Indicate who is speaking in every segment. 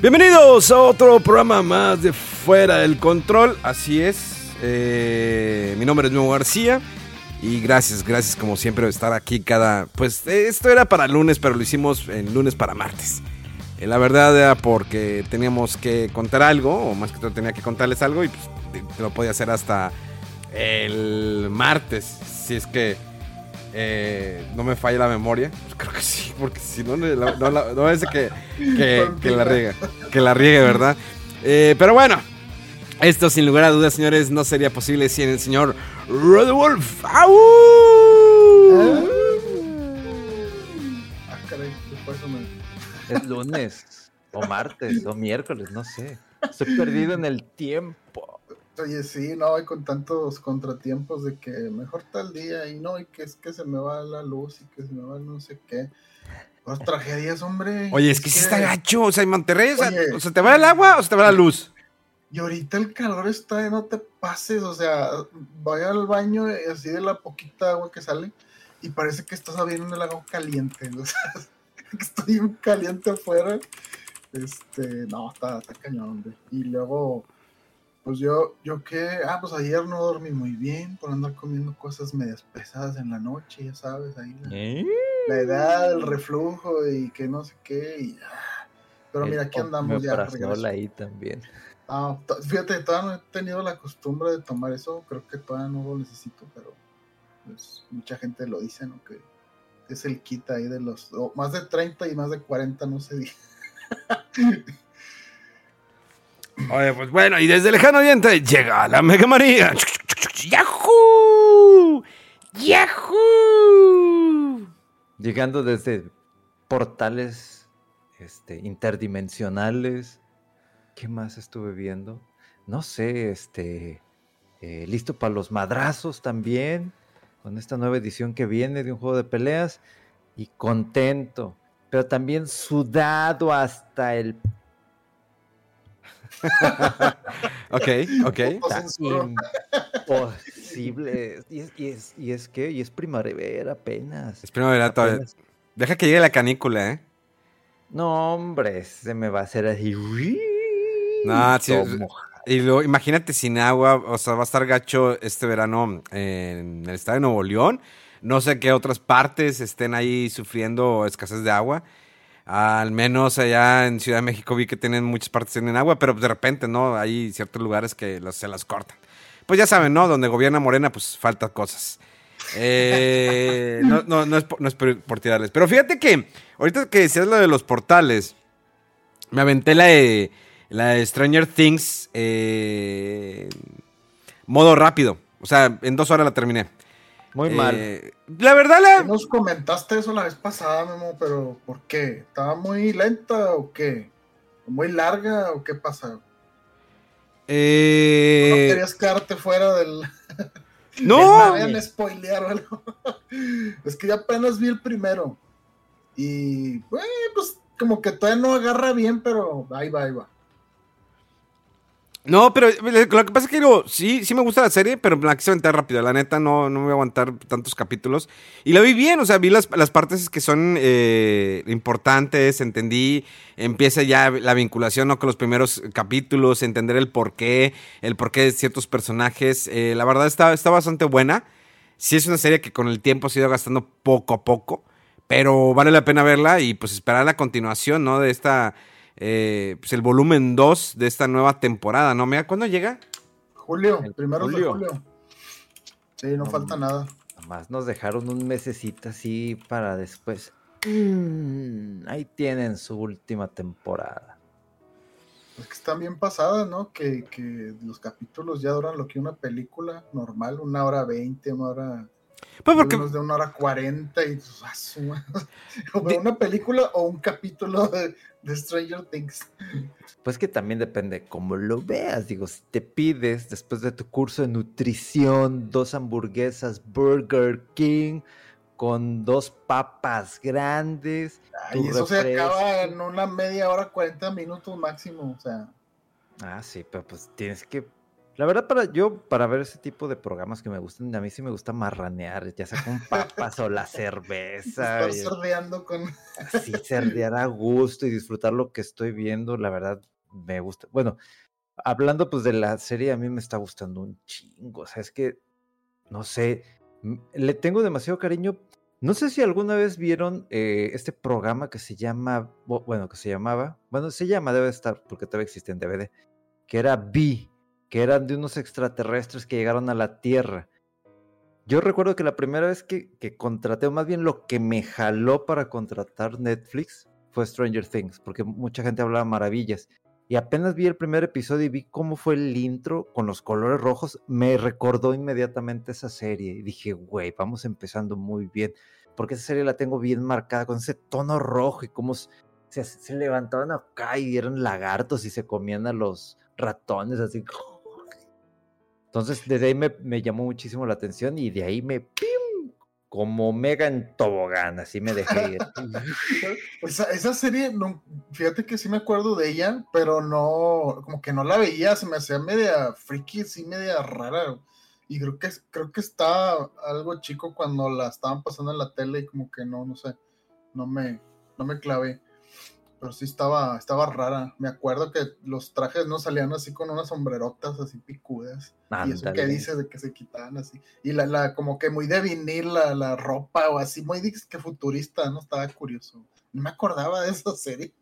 Speaker 1: Bienvenidos a otro programa más de Fuera del Control. Así es. eh, mi nombre es Memo García. Y gracias, gracias como siempre de estar aquí cada... Pues esto era para lunes, pero lo hicimos en lunes para martes. Eh, la verdad era porque teníamos que contar algo, o más que todo tenía que contarles algo, y pues lo podía hacer hasta el martes, si es que eh, no me falla la memoria. Pues creo que sí, porque si no, no, la- no, es que, que, que la riegue, que la riegue, ¿verdad? Eh, pero bueno, esto sin lugar a dudas, señores, no sería posible sin el señor Rodolf. ¡Au!
Speaker 2: Ah, caray, me...
Speaker 3: Es lunes, o martes, o miércoles, no sé. Estoy perdido en el tiempo.
Speaker 2: Oye, sí, no, y con tantos contratiempos de que mejor tal día y no, y que es que se me va la luz y que se me va no sé qué. Las tragedias, hombre.
Speaker 1: Oye, es que sí está gacho, o sea, en Monterrey, o sea,
Speaker 2: Oye.
Speaker 1: o se te va el agua o se te va la luz.
Speaker 2: Y ahorita el calor está de no te pases, o sea, vaya al baño y así de la poquita agua que sale y parece que estás abriendo el agua caliente, o sea, estoy caliente afuera. Este, no, está, está cañón, hombre. Y luego, pues yo, yo que, ah, pues ayer no dormí muy bien por andar comiendo cosas medias pesadas en la noche, ya sabes, ahí la,
Speaker 3: ¿Eh?
Speaker 2: la edad, el reflujo y que no sé qué, y, ah, pero mira, aquí andamos ya.
Speaker 3: ahí también.
Speaker 2: Ah, fíjate, todavía no he tenido la costumbre de tomar eso, creo que todavía no lo necesito, pero pues, mucha gente lo dice, ¿no? Que es el kit ahí de los, más de 30 y más de 40, no sé.
Speaker 1: Oye, pues bueno, y desde lejano oriente llega la Mega María. ¡Yahoo! ¡Yahoo!
Speaker 3: Llegando desde portales este, interdimensionales. ¿Qué más estuve viendo? No sé, este. eh, listo para los madrazos también. Con esta nueva edición que viene de un juego de peleas. Y contento. Pero también sudado hasta el
Speaker 1: Ok, ok.
Speaker 3: Imposible. Y es, y, es, y es que, y es primavera apenas.
Speaker 1: Es primavera todavía. Deja que llegue la canícula, ¿eh?
Speaker 3: No, hombre, se me va a hacer así.
Speaker 1: No, sí. Y luego, imagínate sin agua, o sea, va a estar gacho este verano en el estado de Nuevo León. No sé qué otras partes estén ahí sufriendo escasez de agua. Al menos allá en Ciudad de México vi que tienen muchas partes tienen agua, pero de repente, ¿no? Hay ciertos lugares que se las cortan. Pues ya saben, ¿no? Donde gobierna Morena, pues faltan cosas. Eh, no, es, por, tirarles. Pero fíjate que, ahorita que decías lo de los portales, me aventé la de, la Stranger Things eh, modo rápido. O sea, en dos horas la terminé.
Speaker 3: Muy mal.
Speaker 1: Eh, La verdad, la,
Speaker 2: Nos comentaste eso la vez pasada, Memo, pero ¿por qué? ¿Estaba muy lenta o qué? ¿Muy larga o qué pasa? ¿No
Speaker 1: eh,
Speaker 2: querías quedarte fuera del...
Speaker 1: no,
Speaker 2: Me spoilear o algo. es que ya apenas vi el primero. Y, pues como que todavía no agarra bien, pero ahí va, ahí va.
Speaker 1: No, pero lo que pasa es que digo, sí, sí me gusta la serie, pero la quise aventar rápido. La neta, no, no me voy a aguantar tantos capítulos. Y la vi bien, o sea, vi las, las partes que son eh, importantes, entendí. Empieza ya la vinculación ¿no? con los primeros capítulos, entender el porqué, el porqué de ciertos personajes. Eh, la verdad está, está bastante buena. Sí es una serie que con el tiempo se ha ido gastando poco a poco, pero vale la pena verla y pues esperar la continuación, ¿no? De esta, eh, pues el volumen 2 de esta nueva temporada, ¿no? Mira, ¿cuándo llega?
Speaker 2: Julio,
Speaker 3: El
Speaker 2: primero
Speaker 3: julio.
Speaker 2: de julio. Sí, no falta nada.
Speaker 3: Nomás nos dejaron un mesecito así para después. Mm, ahí tienen su última temporada.
Speaker 2: Es que están bien pasadas, ¿no? Que, que los capítulos ya duran lo que una película normal, una hora veinte, una hora
Speaker 1: Pues porque.
Speaker 2: Unos de una hora cuarenta y pues, o una película o un capítulo de, de Stranger Things.
Speaker 3: Pues que también depende cómo lo veas. Digo, si te pides después de tu curso de nutrición dos hamburguesas Burger King con dos papas grandes. Tu
Speaker 2: eso se acaba en una media hora, 40 minutos máximo. O sea,
Speaker 3: Ah, sí, pero pues tienes que. La verdad, para yo, para ver ese tipo de programas que me gustan, a mí sí me gusta marranear, ya sea con papas o la cerveza.
Speaker 2: estar
Speaker 3: y-
Speaker 2: sordeando con.
Speaker 3: así cerdear a gusto y disfrutar lo que estoy viendo, la verdad me gusta. Bueno, hablando pues de la serie, a mí me está gustando un chingo. O sea, es que, no sé, le tengo demasiado cariño. No sé si alguna vez vieron eh, este programa que se llama, bu- bueno, que se llamaba, bueno, se llama, debe estar, porque todavía existe en DVD, que era B, que eran de unos extraterrestres que llegaron a la Tierra. Yo recuerdo que la primera vez que, contraté, o más bien lo que me jaló para contratar Netflix fue Stranger Things, porque mucha gente hablaba maravillas. Y apenas vi el primer episodio y vi cómo fue el intro con los colores rojos, me recordó inmediatamente esa serie. Y dije, güey, vamos empezando muy bien, porque esa serie la tengo bien marcada con ese tono rojo y cómo se, se, se levantaban acá y eran lagartos y se comían a los ratones así. Entonces, desde ahí me, llamó muchísimo la atención y de ahí me ¡pim! como mega en tobogán, así me dejé ir.
Speaker 2: Esa, esa serie, fíjate que sí me acuerdo de ella, pero no, como que no la veía, se me hacía media friki, sí, media rara. Y creo que, creo que está algo chico cuando la estaban pasando en la tele y como que no, no sé, no me, no me clavé. Pero sí estaba, estaba rara. Me acuerdo que los trajes no salían así con unas sombrerotas así picudas. Y eso que
Speaker 3: Ándale.
Speaker 2: dice de que se quitaban así. Y la, la, como que muy de vinil la, la ropa o así, muy que futurista, ¿no? Estaba curioso. No me acordaba de esa serie.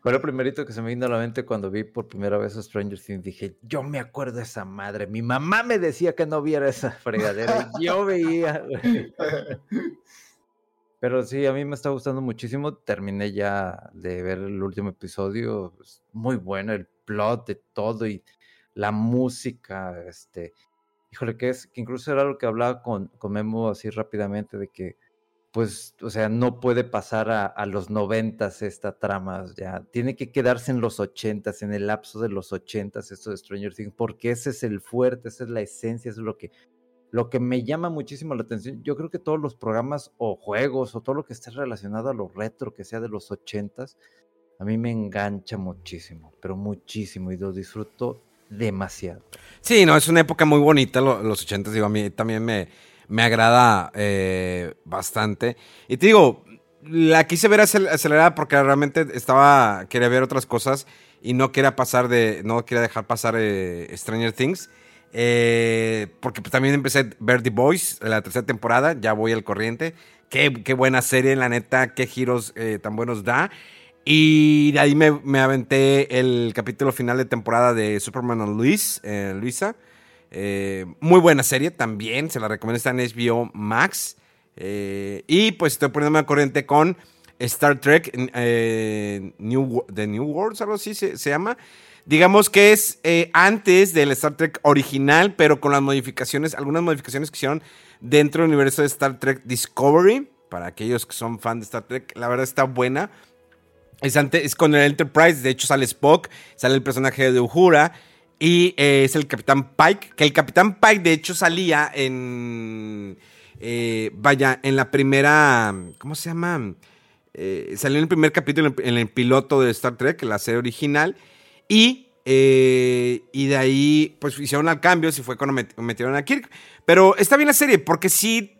Speaker 3: Fue lo primerito que se me vino a la mente cuando vi por primera vez a Stranger Things. Dije, yo me acuerdo de esa madre. Mi mamá me decía que no viera esa fregadera. y yo veía. Pero sí, a mí me está gustando muchísimo. Terminé ya de ver el último episodio. Muy bueno el plot de todo y la música. Este, híjole, que es que incluso era lo que hablaba con, con Memo así rápidamente de que, pues, o sea, no puede pasar a, a los noventas esta trama. Ya tiene que quedarse en los ochentas, en el lapso de los ochentas, esto de Stranger Things, porque ese es el fuerte, esa es la esencia, eso es lo que lo que me llama muchísimo la atención, yo creo que todos los programas o juegos o todo lo que esté relacionado a lo retro, que sea de los ochentas, a mí me engancha muchísimo, pero muchísimo y lo disfruto demasiado.
Speaker 1: Sí, no, es una época muy bonita, lo- los 80, digo, a mí también me, me agrada eh, bastante. Y te digo, la quise ver acel- acelerada porque realmente estaba, quería ver otras cosas y no quería pasar de, no quería dejar pasar eh, Stranger Things. Eh, porque pues, también empecé a ver The Boys, la tercera temporada, ya voy al corriente. Qué, qué buena serie, la neta, qué giros eh, tan buenos da. Y de ahí me, me aventé el capítulo final de temporada de Superman and Luis, eh, Luisa. Eh, muy buena serie también, se la recomiendo, está en HBO Max. Eh, y pues estoy poniéndome a corriente con Star Trek New, The New Worlds, algo así se, se llama. Digamos que es eh, antes del Star Trek original, pero con las modificaciones, algunas modificaciones que hicieron dentro del universo de Star Trek Discovery. Para aquellos que son fan de Star Trek, la verdad está buena. Es, ante- es con el Enterprise, de hecho sale Spock, sale el personaje de Uhura y eh, es el Capitán Pike, que el Capitán Pike de hecho salía en, eh, vaya, en la primera, ¿cómo se llama? Salió en el primer capítulo, en el, en el piloto de Star Trek, la serie original, y, eh, y de ahí pues hicieron al cambio, si fue cuando met- metieron a Kirk. Pero está bien la serie, porque sí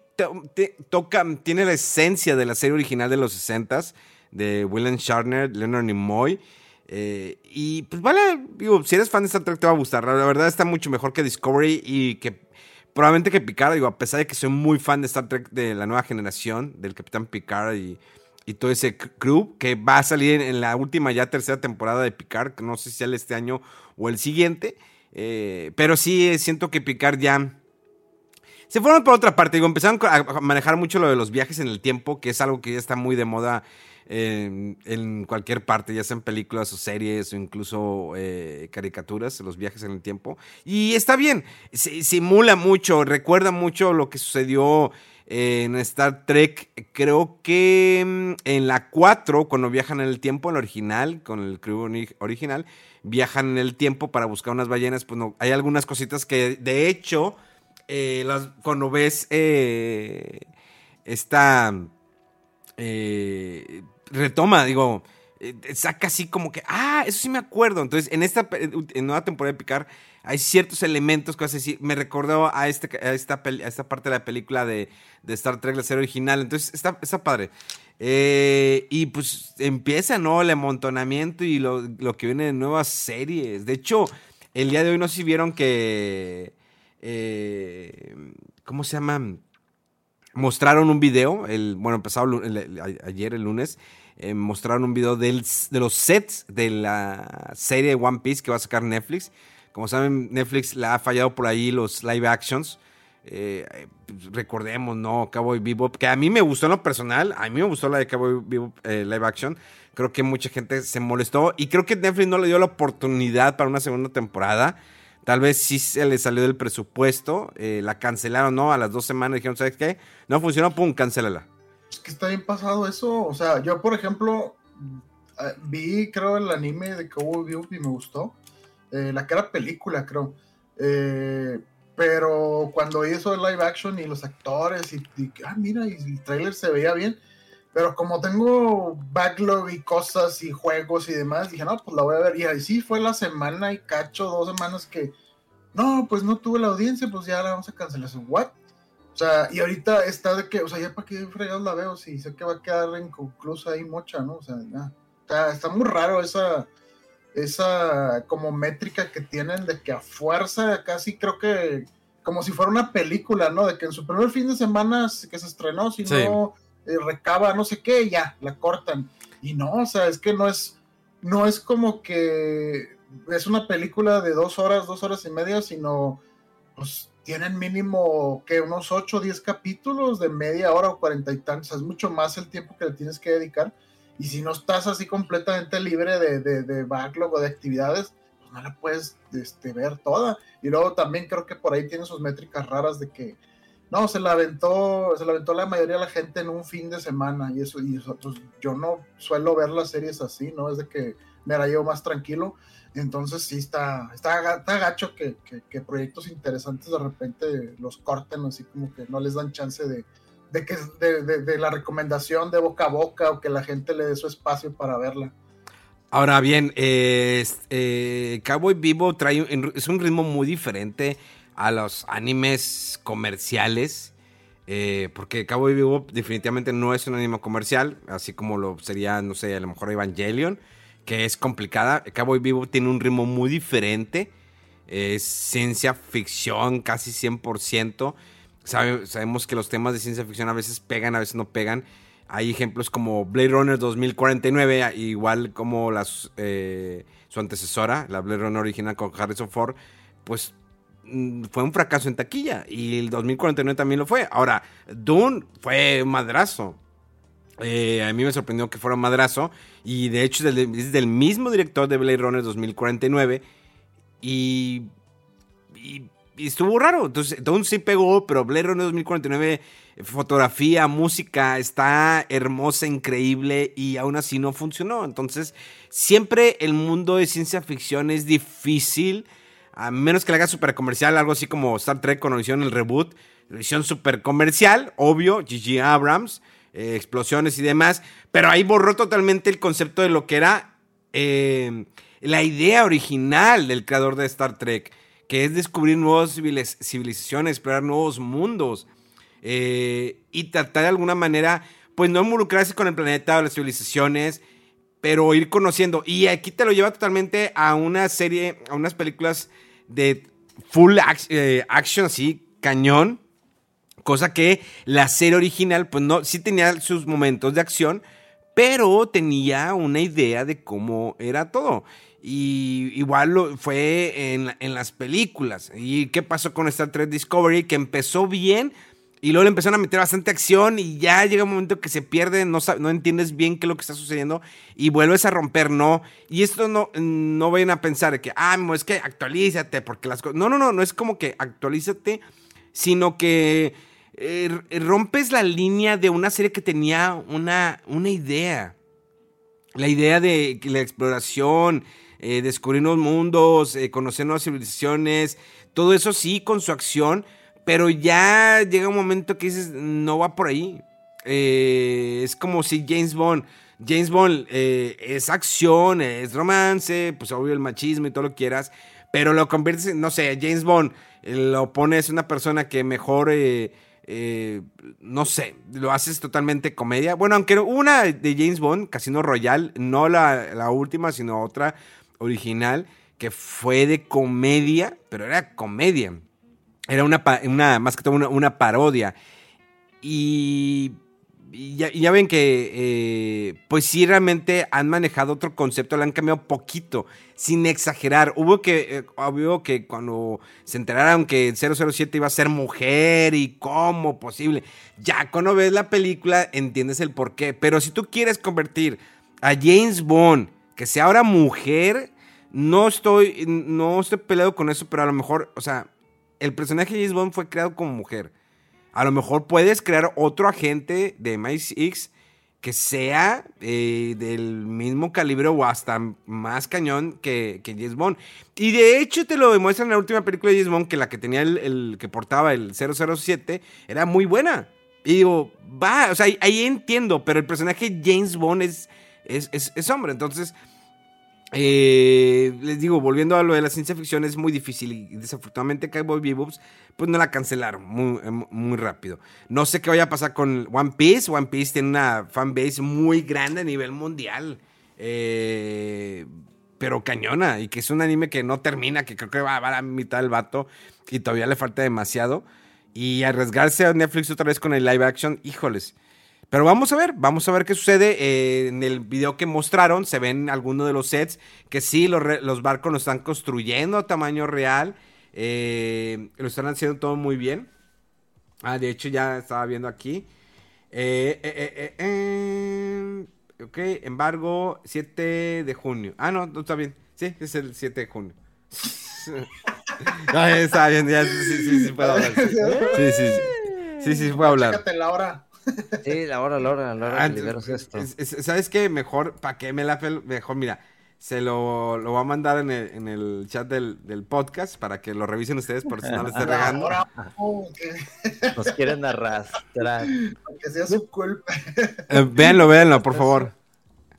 Speaker 1: toca, tiene la esencia de la serie original de los 60s, de William Shatner, Leonard Nimoy. eh, y pues vale, digo, si eres fan de Star Trek te va a gustar. La verdad está mucho mejor que Discovery y que probablemente que Picard, digo, a pesar de que soy muy fan de Star Trek de la nueva generación, del Capitán Picard y, y todo ese crew, que va a salir en, en la última ya tercera temporada de Picard, no sé si sale este año o el siguiente, eh, pero sí eh, siento que Picard ya se fueron por otra parte. Digo, empezaron a manejar mucho lo de los viajes en el tiempo, que es algo que ya está muy de moda en, en cualquier parte, ya sean películas o series o incluso eh, caricaturas, los viajes en el tiempo. Y está bien, simula mucho, recuerda mucho lo que sucedió en Star Trek. Creo que mm, en la 4, cuando viajan en el tiempo, en el original, con el crew original, viajan en el tiempo para buscar unas ballenas. Pues no, hay algunas cositas que, de hecho, eh, cuando ves eh, esta eh, retoma, digo, saca así como que, ah, eso sí me acuerdo. Entonces, en esta en nueva temporada de Picar hay ciertos elementos que así, me recordó a, este, a, esta, esta parte de la película de, Star Trek, la serie original. Entonces, está, está padre. Eh, y pues empieza, ¿no? El amontonamiento y lo, que viene de nuevas series. De hecho, el día de hoy no sé si vieron que... ¿Cómo se llama? mostraron un video, el, bueno, empezado ayer, el lunes, eh, mostraron un video de los sets de la serie One Piece que va a sacar Netflix. Como saben, Netflix le ha fallado por ahí los live actions. Eh, recordemos, ¿no? Cowboy Bebop, que a mí me gustó en lo personal, a mí me gustó la de Cowboy Bebop eh, live action. Creo que mucha gente se molestó y creo que Netflix no le dio la oportunidad para una segunda temporada. Tal vez sí se le salió del presupuesto, eh, la cancelaron, ¿no? A las dos semanas dijeron, ¿sabes qué? No funcionó, pum, cancélala.
Speaker 2: Es que está bien pasado eso. O sea, yo, por ejemplo, eh, vi, creo, el anime de Cowboy Bebop y me gustó. Eh, la que era película, creo. pero cuando hizo el live action y los actores, y, y, ah, mira, y el trailer se veía bien. Pero como tengo backlog y cosas y juegos y demás, dije, no, pues la voy a ver. Y ahí sí fue la semana y cacho, dos semanas que, no, pues no tuve la audiencia, pues ya la vamos a cancelar. ¿What? O sea, y ahorita está de que, o sea, ya para qué fregados la veo, si sé que va a quedar inconclusa ahí mocha, ¿no? O sea, ya. Está, está muy raro esa, esa como métrica que tienen de que a fuerza casi creo que como si fuera una película, ¿no? De que en su primer fin de semana que se estrenó, si no eh, recaba no sé qué, ya, la cortan. Y no, o sea, es que no es, no es como que es una película de dos horas, dos horas y media, sino pues tienen mínimo que unos 8 o 10 capítulos de media hora o cuarenta y tantos, es mucho más el tiempo que le tienes que dedicar. Y si no estás así completamente libre de, de, de backlog o de actividades, pues no la puedes este, ver toda. Y luego también creo que por ahí tiene sus métricas raras de que no, se la aventó, se la aventó la mayoría de la gente en un fin de semana y eso, y eso, pues yo no suelo ver las series así, ¿no? Es de que me la llevo más tranquilo. Entonces sí está, está, está gacho que, proyectos interesantes de repente los corten así como que no les dan chance de, de que de, la recomendación de boca a boca o que la gente le dé su espacio para verla.
Speaker 1: Ahora bien, eh, Cowboy Vivo trae es un ritmo muy diferente a los animes comerciales. Eh, porque Cowboy Bebop definitivamente no es un anime comercial, así como lo sería, no sé, a lo mejor Evangelion, que es complicada. Cowboy Bebop tiene un ritmo muy diferente, es ciencia ficción casi 100%. sabemos que los temas de ciencia ficción a veces pegan, a veces no pegan. Hay ejemplos como Blade Runner 2049, igual como eh, su antecesora, la Blade Runner original con Harrison Ford, pues Mm, fue un fracaso en taquilla y el 2049 también lo fue. Ahora, Dune fue un madrazo. Eh, a mí me sorprendió que fuera un madrazo y de hecho es del, mismo director de Blade Runner 2049 y, y, estuvo raro. Entonces, sí pegó, pero Blade Runner 2049, fotografía, música, está hermosa, increíble y aún así no funcionó. Entonces, siempre el mundo de ciencia ficción es difícil a menos que le haga super comercial, algo así como Star Trek cuando hicieron el reboot, lo hicieron super comercial, obvio, Gigi Abrams, eh, explosiones y demás, pero ahí borró totalmente el concepto de lo que era eh, la idea original del creador de Star Trek, que es descubrir nuevas civilizaciones, explorar nuevos mundos eh, y tratar de alguna manera, pues no involucrarse con el planeta o las civilizaciones, pero ir conociendo. Y aquí te lo lleva totalmente a una serie, a unas películas de full eh, action, así, cañón. Cosa que la serie original, pues no, sí tenía sus momentos de acción, pero tenía una idea de cómo era todo. Y igual lo, fue en, en, las películas. ¿Y qué pasó con Star Trek Discovery? Que empezó bien y luego le empezaron a meter bastante acción y ya llega un momento que se pierde, no, no entiendes bien qué es lo que está sucediendo y vuelves a romper, no. Y esto no, no vayan a pensar que, ah, es que actualízate porque las cosas... No, no, no, no es como que actualízate, sino que eh, rompes la línea de una serie que tenía una, una idea. La idea de la exploración, eh, descubrir nuevos mundos, eh, conocer nuevas civilizaciones, todo eso sí con su acción, pero ya llega un momento que dices, no va por ahí. Eh, es como si James Bond, James Bond es acción, es romance, pues obvio el machismo y todo lo quieras, pero lo conviertes en, no sé, James Bond, lo pones una persona que mejor... no sé, lo haces totalmente comedia. Bueno, aunque una de James Bond, Casino Royale, no la, la última, sino otra original que fue de comedia, pero era comedia. Era una, una más que todo una, parodia. Y, ya, ven que, eh, pues sí, realmente han manejado otro concepto, le han cambiado poquito, sin exagerar. Hubo que, eh, que cuando se enteraron que 007 iba a ser mujer y cómo posible, ya cuando ves la película entiendes el por qué. Pero si tú quieres convertir a James Bond, que sea ahora mujer, no estoy, no estoy peleado con eso, pero a lo mejor, o sea, el personaje de James Bond fue creado como mujer. A lo mejor puedes crear otro agente de MI6 que sea eh, del mismo calibre o hasta más cañón que, que, James Bond. Y de hecho te lo demuestran en la última película de James Bond, que la que tenía el, que portaba el 007 era muy buena. Y digo, va, o sea, ahí, entiendo, pero el personaje James Bond es, es, es hombre. Entonces, eh, les digo, volviendo a lo de la ciencia ficción, es muy difícil y desafortunadamente Cowboy Bebop pues no la cancelaron muy, eh, muy, rápido. No sé qué vaya a pasar con One Piece. One Piece tiene una fanbase muy grande a nivel mundial. Eh, pero cañona y que es un anime que no termina, que creo que va, a la mitad del vato y todavía le falta demasiado. Y arriesgarse a Netflix otra vez con el live action, híjoles. Pero vamos a ver, vamos a ver qué sucede. Eh, en el video que mostraron se ven algunos de los sets que sí, los, barcos lo están construyendo a tamaño real. Eh, lo están haciendo todo muy bien. Ah, de hecho ya estaba viendo aquí. Eh, ok, embargo, 7 de junio. Ah, no, no está bien. Sí, es el 7 de junio. ah, está bien, ya, sí, sí, sí, puedo hablar. Sí, sí, sí. Sí, sí, puedo hablar.
Speaker 2: la hora.
Speaker 3: Sí, la hora, la hora, la hora que esto.
Speaker 1: ¿Sabes qué? Mejor, ¿para qué me la Mejor, mira, se lo, lo voy a mandar en el, en el chat del, del, podcast para que lo revisen ustedes por si no les esté regando.
Speaker 3: Nos quieren arrastrar.
Speaker 2: Que sea su culpa.
Speaker 1: Eh, véanlo, véanlo, por favor.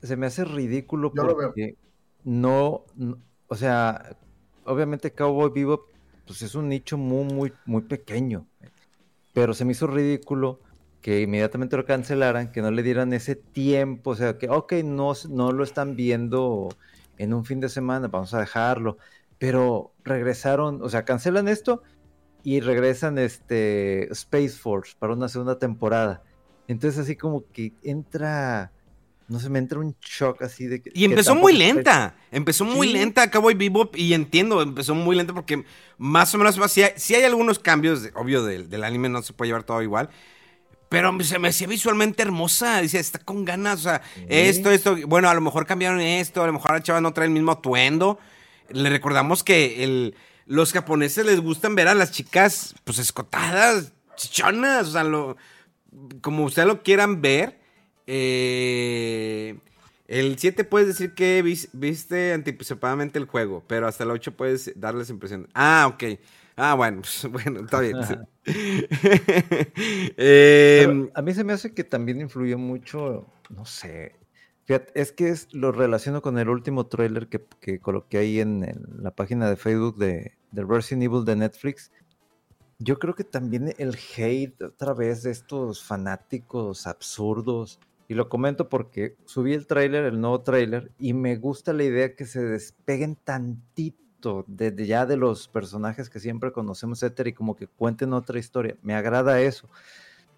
Speaker 3: Se me hace ridículo porque no, no, o sea, obviamente Cowboy Vivo pues es un nicho muy, muy, muy pequeño. Pero se me hizo ridículo que inmediatamente lo cancelaran, que no le dieran ese tiempo, o sea, que, ok, no, no lo están viendo en un fin de semana, vamos a dejarlo, pero regresaron, o sea, cancelan esto y regresan este Space Force para una segunda temporada. Entonces así como que entra, no sé, me entra un shock así de que...
Speaker 1: Y empezó muy lenta, empezó muy lenta Cowboy Bebop y entiendo, empezó muy lenta porque más o menos, si hay, si hay algunos cambios, obvio, del, del anime no se puede llevar todo igual, pero se me hacía visualmente hermosa. Dice, está con ganas. O sea, esto, esto. Bueno, a lo mejor cambiaron esto. A lo mejor la chava no trae el mismo atuendo. Le recordamos que el, los japoneses les gustan ver a las chicas, pues escotadas, chichonas. O sea, lo, como ustedes lo quieran ver. Eh, el 7 puedes decir que viste anticipadamente el juego, pero hasta el 8 puedes darles impresión. Ah, ok. Ah, bueno, bueno, está bien.
Speaker 3: Em, a mí se me hace que también influyó mucho, no sé. Fíjate, es que es, lo relaciono con el último trailer que, que coloqué ahí en, la página de Facebook de, de Resident Evil de Netflix. Yo creo que también el hate otra vez de estos fanáticos absurdos. Y lo comento porque subí el trailer, el nuevo trailer, y me gusta la idea que se despeguen tantito desde ya de los personajes que siempre conocemos, etcétera, y como que cuenten otra historia. Me agrada eso.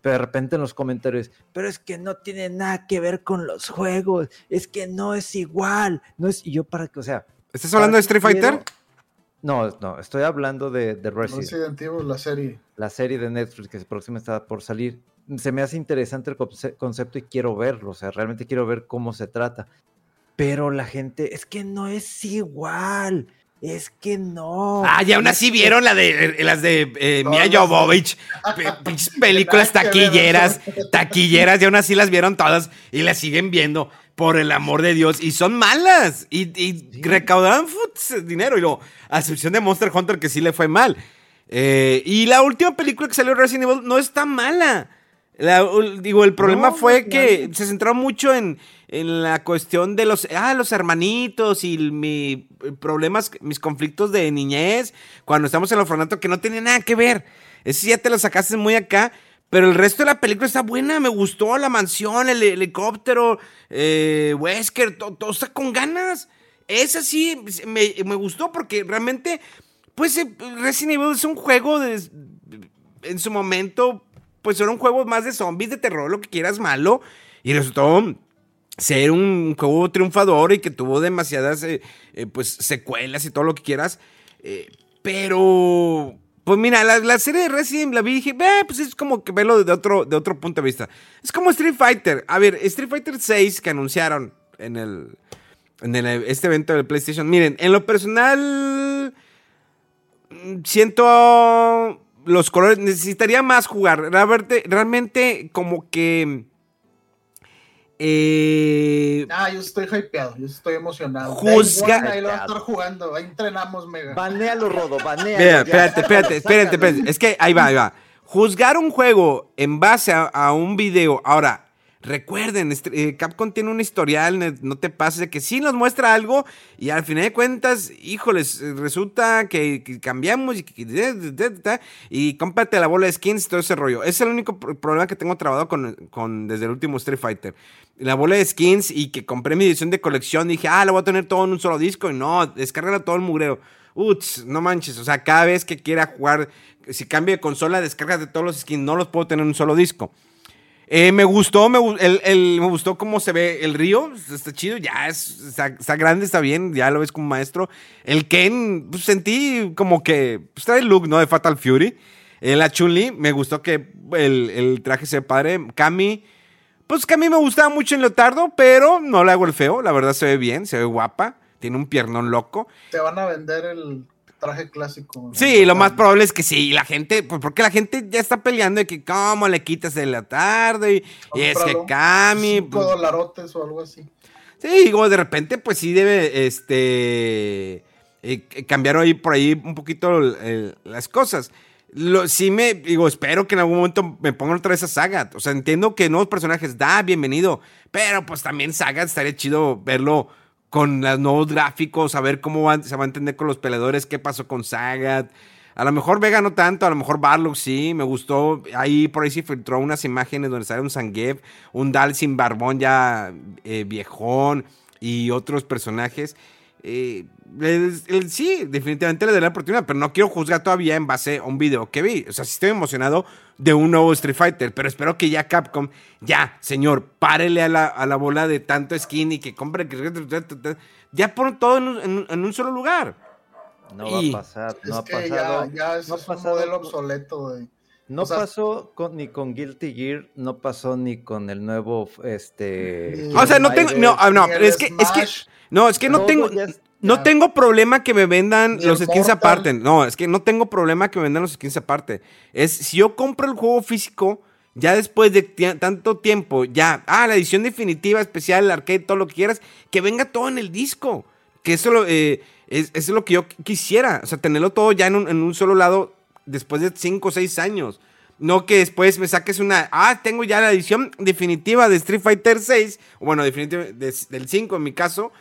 Speaker 3: Pero de repente en los comentarios, pero es que no tiene nada que ver con los juegos, es que no es igual, no es, y yo para que, o sea,
Speaker 1: ¿Estás hablando de Street Fighter?
Speaker 3: Quiero- No, no, estoy hablando de, de Resident.
Speaker 2: Resident Evil, la serie.
Speaker 3: la serie de Netflix que próxima está por salir. Se me hace interesante el conce- concepto y quiero verlo, o sea, realmente quiero ver cómo se trata. Pero la gente, es que no es igual, es que no.
Speaker 1: Ah, y aún así vieron la de, las de eh, Mia Jovovich. Películas taquilleras, taquilleras, y aún así las vieron todas y las siguen viendo, por el amor de Dios. Y son malas. Y, y recaudaron dinero. Y luego, a excepción de Monster Hunter, que sí le fue mal. Eh, y la última película que salió de Resident Evil no está mala. La- digo, el problema
Speaker 3: No,
Speaker 1: fue que
Speaker 3: no.
Speaker 1: se centró mucho en, en la cuestión de los, ah, los hermanitos y mi problemas, mis conflictos de niñez, cuando estamos en el orfanato, que no tenía nada que ver. Eso sí ya te lo sacaste muy acá, pero el resto de la película está buena, me gustó la mansión, el helicóptero, eh, Wesker, to- todo, está con ganas. Esa sí me, me gustó porque realmente, pues eh, Resident Evil es un juego de, en su momento, pues era un juego más de zombies, de terror, lo que quieras malo, y resultó ser un juego triunfador y que tuvo demasiadas eh, eh, pues secuelas y todo lo que quieras. Eh, pero, pues mira, la, la serie de Resident la vi y dije, "Eh, pues es como que verlo de otro, de otro punto de vista. Es como Street Fighter. A ver, Street Fighter 6 que anunciaron en el... En este evento del PlayStation. Miren, en lo personal mm, siento los colores, necesitaría más jugar. Realmente, realmente como que... eh,
Speaker 2: Ah, yo estoy hypeado, yo estoy emocionado.
Speaker 1: Juzga-
Speaker 2: Ahí lo va a estar jugando, ahí entrenamos mega.
Speaker 3: Banealo, Rodo, banealo.
Speaker 1: Mira, espérate, espérate, espérate, espérate. Es que ahí va, ahí va. Juzgar un juego en base a, a un video. Ahora, recuerden, este- eh, Capcom tiene un historial, no te pases de que sí nos muestra algo y al final de cuentas, híjoles, eh, resulta que, cambiamos y, que- y cómprate la bola de skins, todo ese rollo. Es el único pro- problema que tengo trabado con, desde el último Street Fighter. La bola de skins y que compré mi edición de colección, dije, ah, la voy a tener todo en un solo disco y no, descárgala todo el mugrero. Uts, no manches, o sea, cada vez que quiera jugar, si cambio de consola, descargas de todos los skins, no los puedo tener en un solo disco. Eh, me gustó, me, el- me gustó cómo se ve el río, está chido, ya es, está, grande, está bien, ya lo ves como maestro. El Ken, pues sentí como que, pues trae el look, ¿no? De Fatal Fury. Eh, la Chun-Li, me gustó que el, el traje se ve padre. Cami, pues Cami me gustaba mucho en Leotardo, pero no le hago el feo, la verdad se ve bien, se ve guapa, tiene un piernón loco.
Speaker 2: Te van a vender el traje clásico.
Speaker 1: Sí, lo más probable es que sí. La gente, pues porque la gente ya está peleando de que cómo le quitas el tarde y, y es que. Cami.
Speaker 2: Cinco
Speaker 1: pues,
Speaker 2: dolarotes o algo así.
Speaker 1: sí, digo, de repente, pues sí debe, este, eh, cambiar ahí por ahí un poquito las cosas. Lo, sí me, digo, espero que en algún momento me pongan otra vez a Sagat. O sea, entiendo que nuevos personajes, da, bienvenido. Pero pues también Sagat estaría chido verlo con los nuevos gráficos, a ver cómo se va a entender con los peleadores, qué pasó con Sagat. A lo mejor Vega no tanto, a lo mejor Barlock sí, me gustó. Ahí por ahí se filtró unas imágenes donde sale un Zangief, un Dal sin barbón ya eh, viejón y otros personajes. Eh, el- el- sí, definitivamente le daré la oportunidad, pero no quiero juzgar todavía en base a un video que vi. O sea, sí estoy emocionado de un nuevo Street Fighter, pero espero que ya Capcom, ya, señor, párele a la, a la bola de tanto skin y que compre. que- Ya pon todo en un- en un- en un solo lugar.
Speaker 3: No
Speaker 1: Y-
Speaker 3: va a pasar, no
Speaker 2: es
Speaker 3: ha
Speaker 2: que
Speaker 3: pasado.
Speaker 2: ya,
Speaker 3: no ha
Speaker 2: es un
Speaker 3: pasado
Speaker 2: modelo
Speaker 3: con-
Speaker 2: obsoleto, güey.
Speaker 3: No
Speaker 2: O sea-
Speaker 3: pasó con- ni con Guilty Gear, no pasó ni con el nuevo, este...
Speaker 2: Ni-
Speaker 1: O sea, no tengo, no, ah, no, es que, es que, no, es que no tengo,
Speaker 3: es-
Speaker 1: no tengo problema que me vendan los skins
Speaker 2: Mortal.
Speaker 1: aparte. No, es que no tengo problema que me vendan los skins aparte. Es si yo compro el juego físico, ya después de tanto tiempo, ya, ah, la edición definitiva, especial, el arcade, todo lo que quieras, que venga todo en el disco. Que eso, lo, eh, es, eso es lo que yo qu- quisiera. O sea, tenerlo todo ya en un, en un solo lado después de 5 o 6 años. No que después me saques una. Ah, tengo ya la edición definitiva de Street Fighter 6. Bueno, definitiva de- del 5 en mi caso.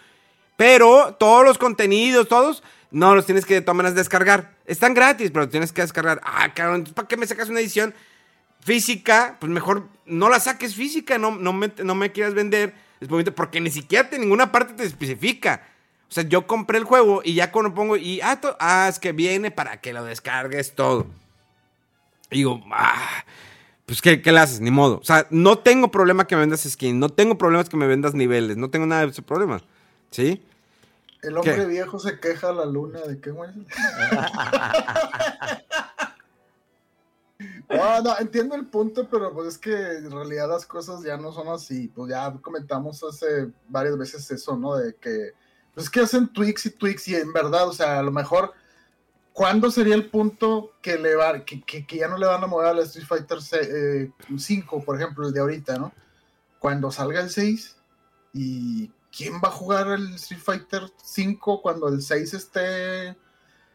Speaker 1: Pero todos los contenidos, todos, no los tienes que de descargar. Están gratis, pero tienes que descargar. Ah, entonces, ¿para qué me sacas una edición física? Pues mejor no la saques física, no, no, me, no me quieras vender. Porque ni siquiera en ninguna parte te especifica. O sea, yo compré el juego y ya cuando pongo, y ah, ah, es que viene para que lo descargues todo. Y digo, ah, pues ¿qué, ¿qué le haces? Ni modo. O sea, no tengo problema que me vendas skin, no tengo problemas que me vendas niveles, no tengo nada de ese problema. ¿Sí?
Speaker 2: El hombre
Speaker 1: ¿Qué?
Speaker 2: viejo se queja a la luna de qué güey. No, no, entiendo el punto, pero pues es que en realidad las cosas ya no son así. Pues ya comentamos hace varias veces eso, ¿no? De que, pues es que hacen tweaks y tweaks y en verdad, o sea, a lo mejor, ¿cuándo sería el punto que, le va, que, que- que ya no le van a mover al Street Fighter 5, por ejemplo, el de ahorita, ¿no? Cuando salga el 6 y ¿quién va a jugar el Street Fighter 5 cuando el 6 esté...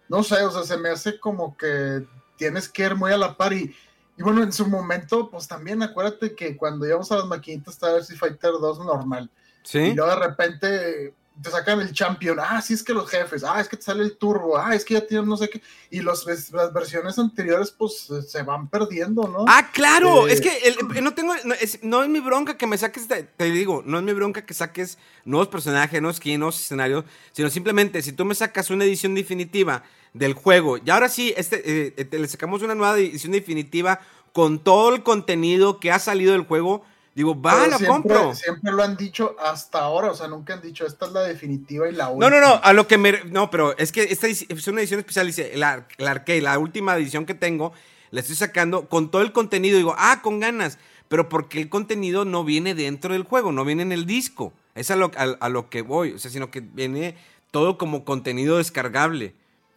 Speaker 2: No sé, o sea, se me hace como que tienes que ir muy a la par y, y bueno, en su momento, pues también acuérdate que cuando íbamos a las maquinitas estaba el Street Fighter 2 normal. Y
Speaker 1: ¿Sí?
Speaker 2: luego de repente te sacan el champion. Ah, sí, es que los jefes. Ah, es que te sale el turbo. Ah, es que ya tienen no sé qué. Y los, las versiones anteriores, pues se van perdiendo, ¿no?
Speaker 1: Ah, claro.
Speaker 2: Eh,
Speaker 1: es que el- no tengo. No es, no es mi bronca que me saques. te digo, no es mi bronca que saques nuevos personajes, nuevos skins, nuevos escenarios. Sino simplemente, si tú me sacas una edición definitiva del juego. Y ahora sí, este, eh, te- le sacamos una nueva edición definitiva con todo el contenido que ha salido del juego. Digo, va,
Speaker 2: Pero
Speaker 1: la
Speaker 2: siempre,
Speaker 1: compro.
Speaker 2: siempre lo han dicho hasta ahora. O sea, nunca han dicho esta es la definitiva y la
Speaker 1: No,
Speaker 2: última.
Speaker 1: no, no, a lo que me... No, pero es que esta es una edición especial, dice, la, la arcade, la última edición que tengo, la estoy sacando con todo el contenido. Digo, ah, con ganas, pero porque el contenido no viene dentro del juego, no viene en el disco. Es a lo, a, a lo que voy, o sea, sino que viene todo como contenido descargable.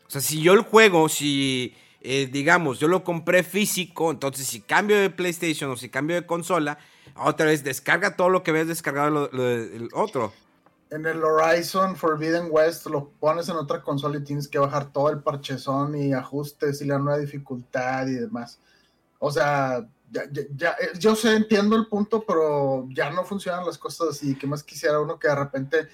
Speaker 1: O sea, si yo el juego, si, eh, digamos, yo lo compré físico, entonces si cambio de PlayStation o si cambio de consola, otra vez descarga todo lo que habías descargado lo- lo otro.
Speaker 2: En el Horizon Forbidden West lo pones en otra consola y tienes que bajar todo el parchezón y ajustes y la nueva dificultad y demás. O sea, ya, ya- ya, eh, yo sé, entiendo el punto, pero ya no funcionan las cosas así. ¿Qué más quisiera uno que de repente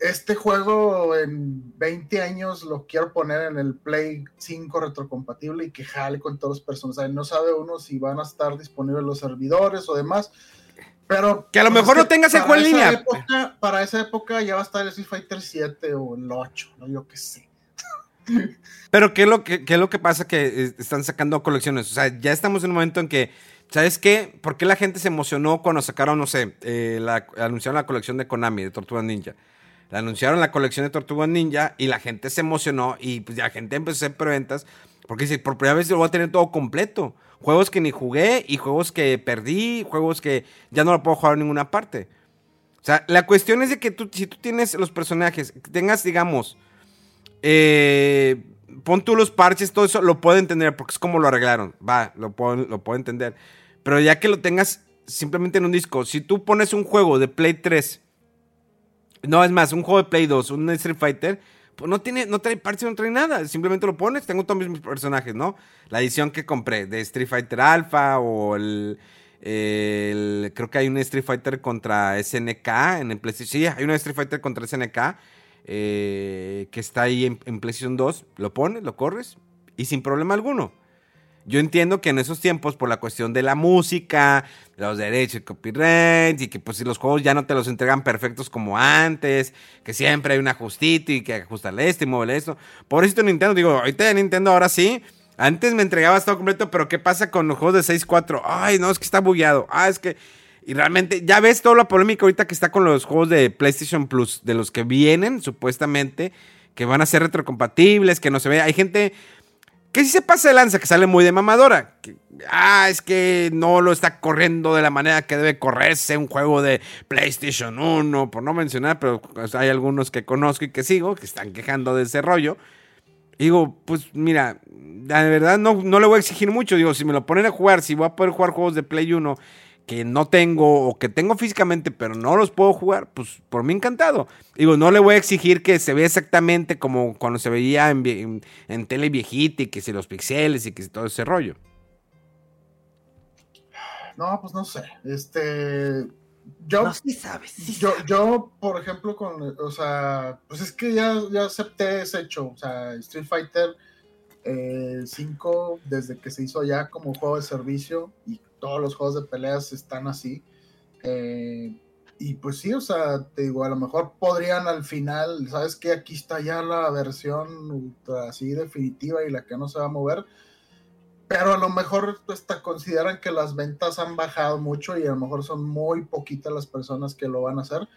Speaker 2: este juego en 20 años lo quiero poner en el Play 5 retrocompatible y que jale con todos los personajes? No sabe uno si van a estar disponibles los servidores o demás. Pero
Speaker 1: Que a lo
Speaker 2: pues,
Speaker 1: mejor no tengas el juego en línea.
Speaker 2: época- para esa época ya va a estar el Street Fighter 7 o el 8, ¿no? Yo qué sé.
Speaker 1: Pero ¿qué es lo que, qué es lo que pasa que eh, están sacando colecciones? O sea, ya estamos en un momento en que, ¿sabes qué? ¿Por qué la gente se emocionó cuando sacaron, no sé, eh, la, anunciaron la colección de Konami, de Tortuga Ninja? La anunciaron la colección de Tortuga Ninja y la gente se emocionó y pues la gente empezó a hacer preventas porque dice, por primera vez lo voy a tener todo completo. Juegos que ni jugué y juegos que perdí, juegos que ya no lo puedo jugar en ninguna parte. O sea, la cuestión es de que tú, si tú tienes los personajes, tengas, digamos, eh, pon tú los parches, todo eso lo puedo entender porque es como lo arreglaron. Va, lo puedo, lo puedo entender. Pero ya que lo tengas simplemente en un disco, si tú pones un juego de Play 3, no es más, un juego de Play 2, un Street Fighter, pues no tiene, no trae parches, no trae nada. Simplemente lo pones, tengo todos mis personajes, ¿no? La edición que compré de Street Fighter Alpha o el. el- creo que hay un Street Fighter contra SNK en el PlayStation. Sí, hay un Street Fighter contra SNK eh, que está ahí en, en PlayStation 2. Lo pones, lo corres y sin problema alguno. Yo entiendo que en esos tiempos, por la cuestión de la música, los derechos de copyright, y que pues si los juegos ya no te los entregan perfectos como antes, que siempre hay un ajustito y que ajustale esto y mueve esto. Pobrecito Nintendo, digo, ahorita ya Nintendo ahora sí. Antes me entregaba todo completo, pero ¿qué pasa con los juegos de 6.4? Ay, no, es que está bugueado. Ah, es que... Y realmente, ya ves toda la polémica ahorita que está con los juegos de PlayStation Plus, de los que vienen, supuestamente, que van a ser retrocompatibles, que no se ve. Hay gente que sí se pasa de lanza, que sale muy de mamadora. Ah, es que no lo está corriendo de la manera que debe correrse un juego de PlayStation 1, por no mencionar, pero hay algunos que conozco y que sigo, que están quejando de ese rollo. Digo, pues mira, la verdad no, no le voy a exigir mucho. Digo, si me lo ponen a jugar, si voy a poder jugar juegos de Play 1 que no tengo o que tengo físicamente, pero no los puedo jugar, pues por mí encantado. Digo, no le voy a exigir que se vea exactamente como cuando se veía en, vie- en- en tele viejita y que si los pixeles y que si todo ese rollo.
Speaker 2: No, pues no sé. Este. Yo,
Speaker 3: No, sí sabes. sí
Speaker 2: yo,
Speaker 3: sabes.
Speaker 2: yo, por ejemplo, con. O sea, pues es que ya, ya acepté ese hecho. O sea, Street Fighter eh, 5, desde que se hizo ya como juego de servicio y todos los juegos de peleas están así. Eh, y pues sí, o sea, te digo, a lo mejor podrían al final, ¿sabes qué? Aquí está ya la versión ultra así definitiva y la que no se va a mover. Pero a lo mejor hasta consideran que las ventas han bajado mucho y a lo mejor son muy poquitas las personas que lo van a hacer,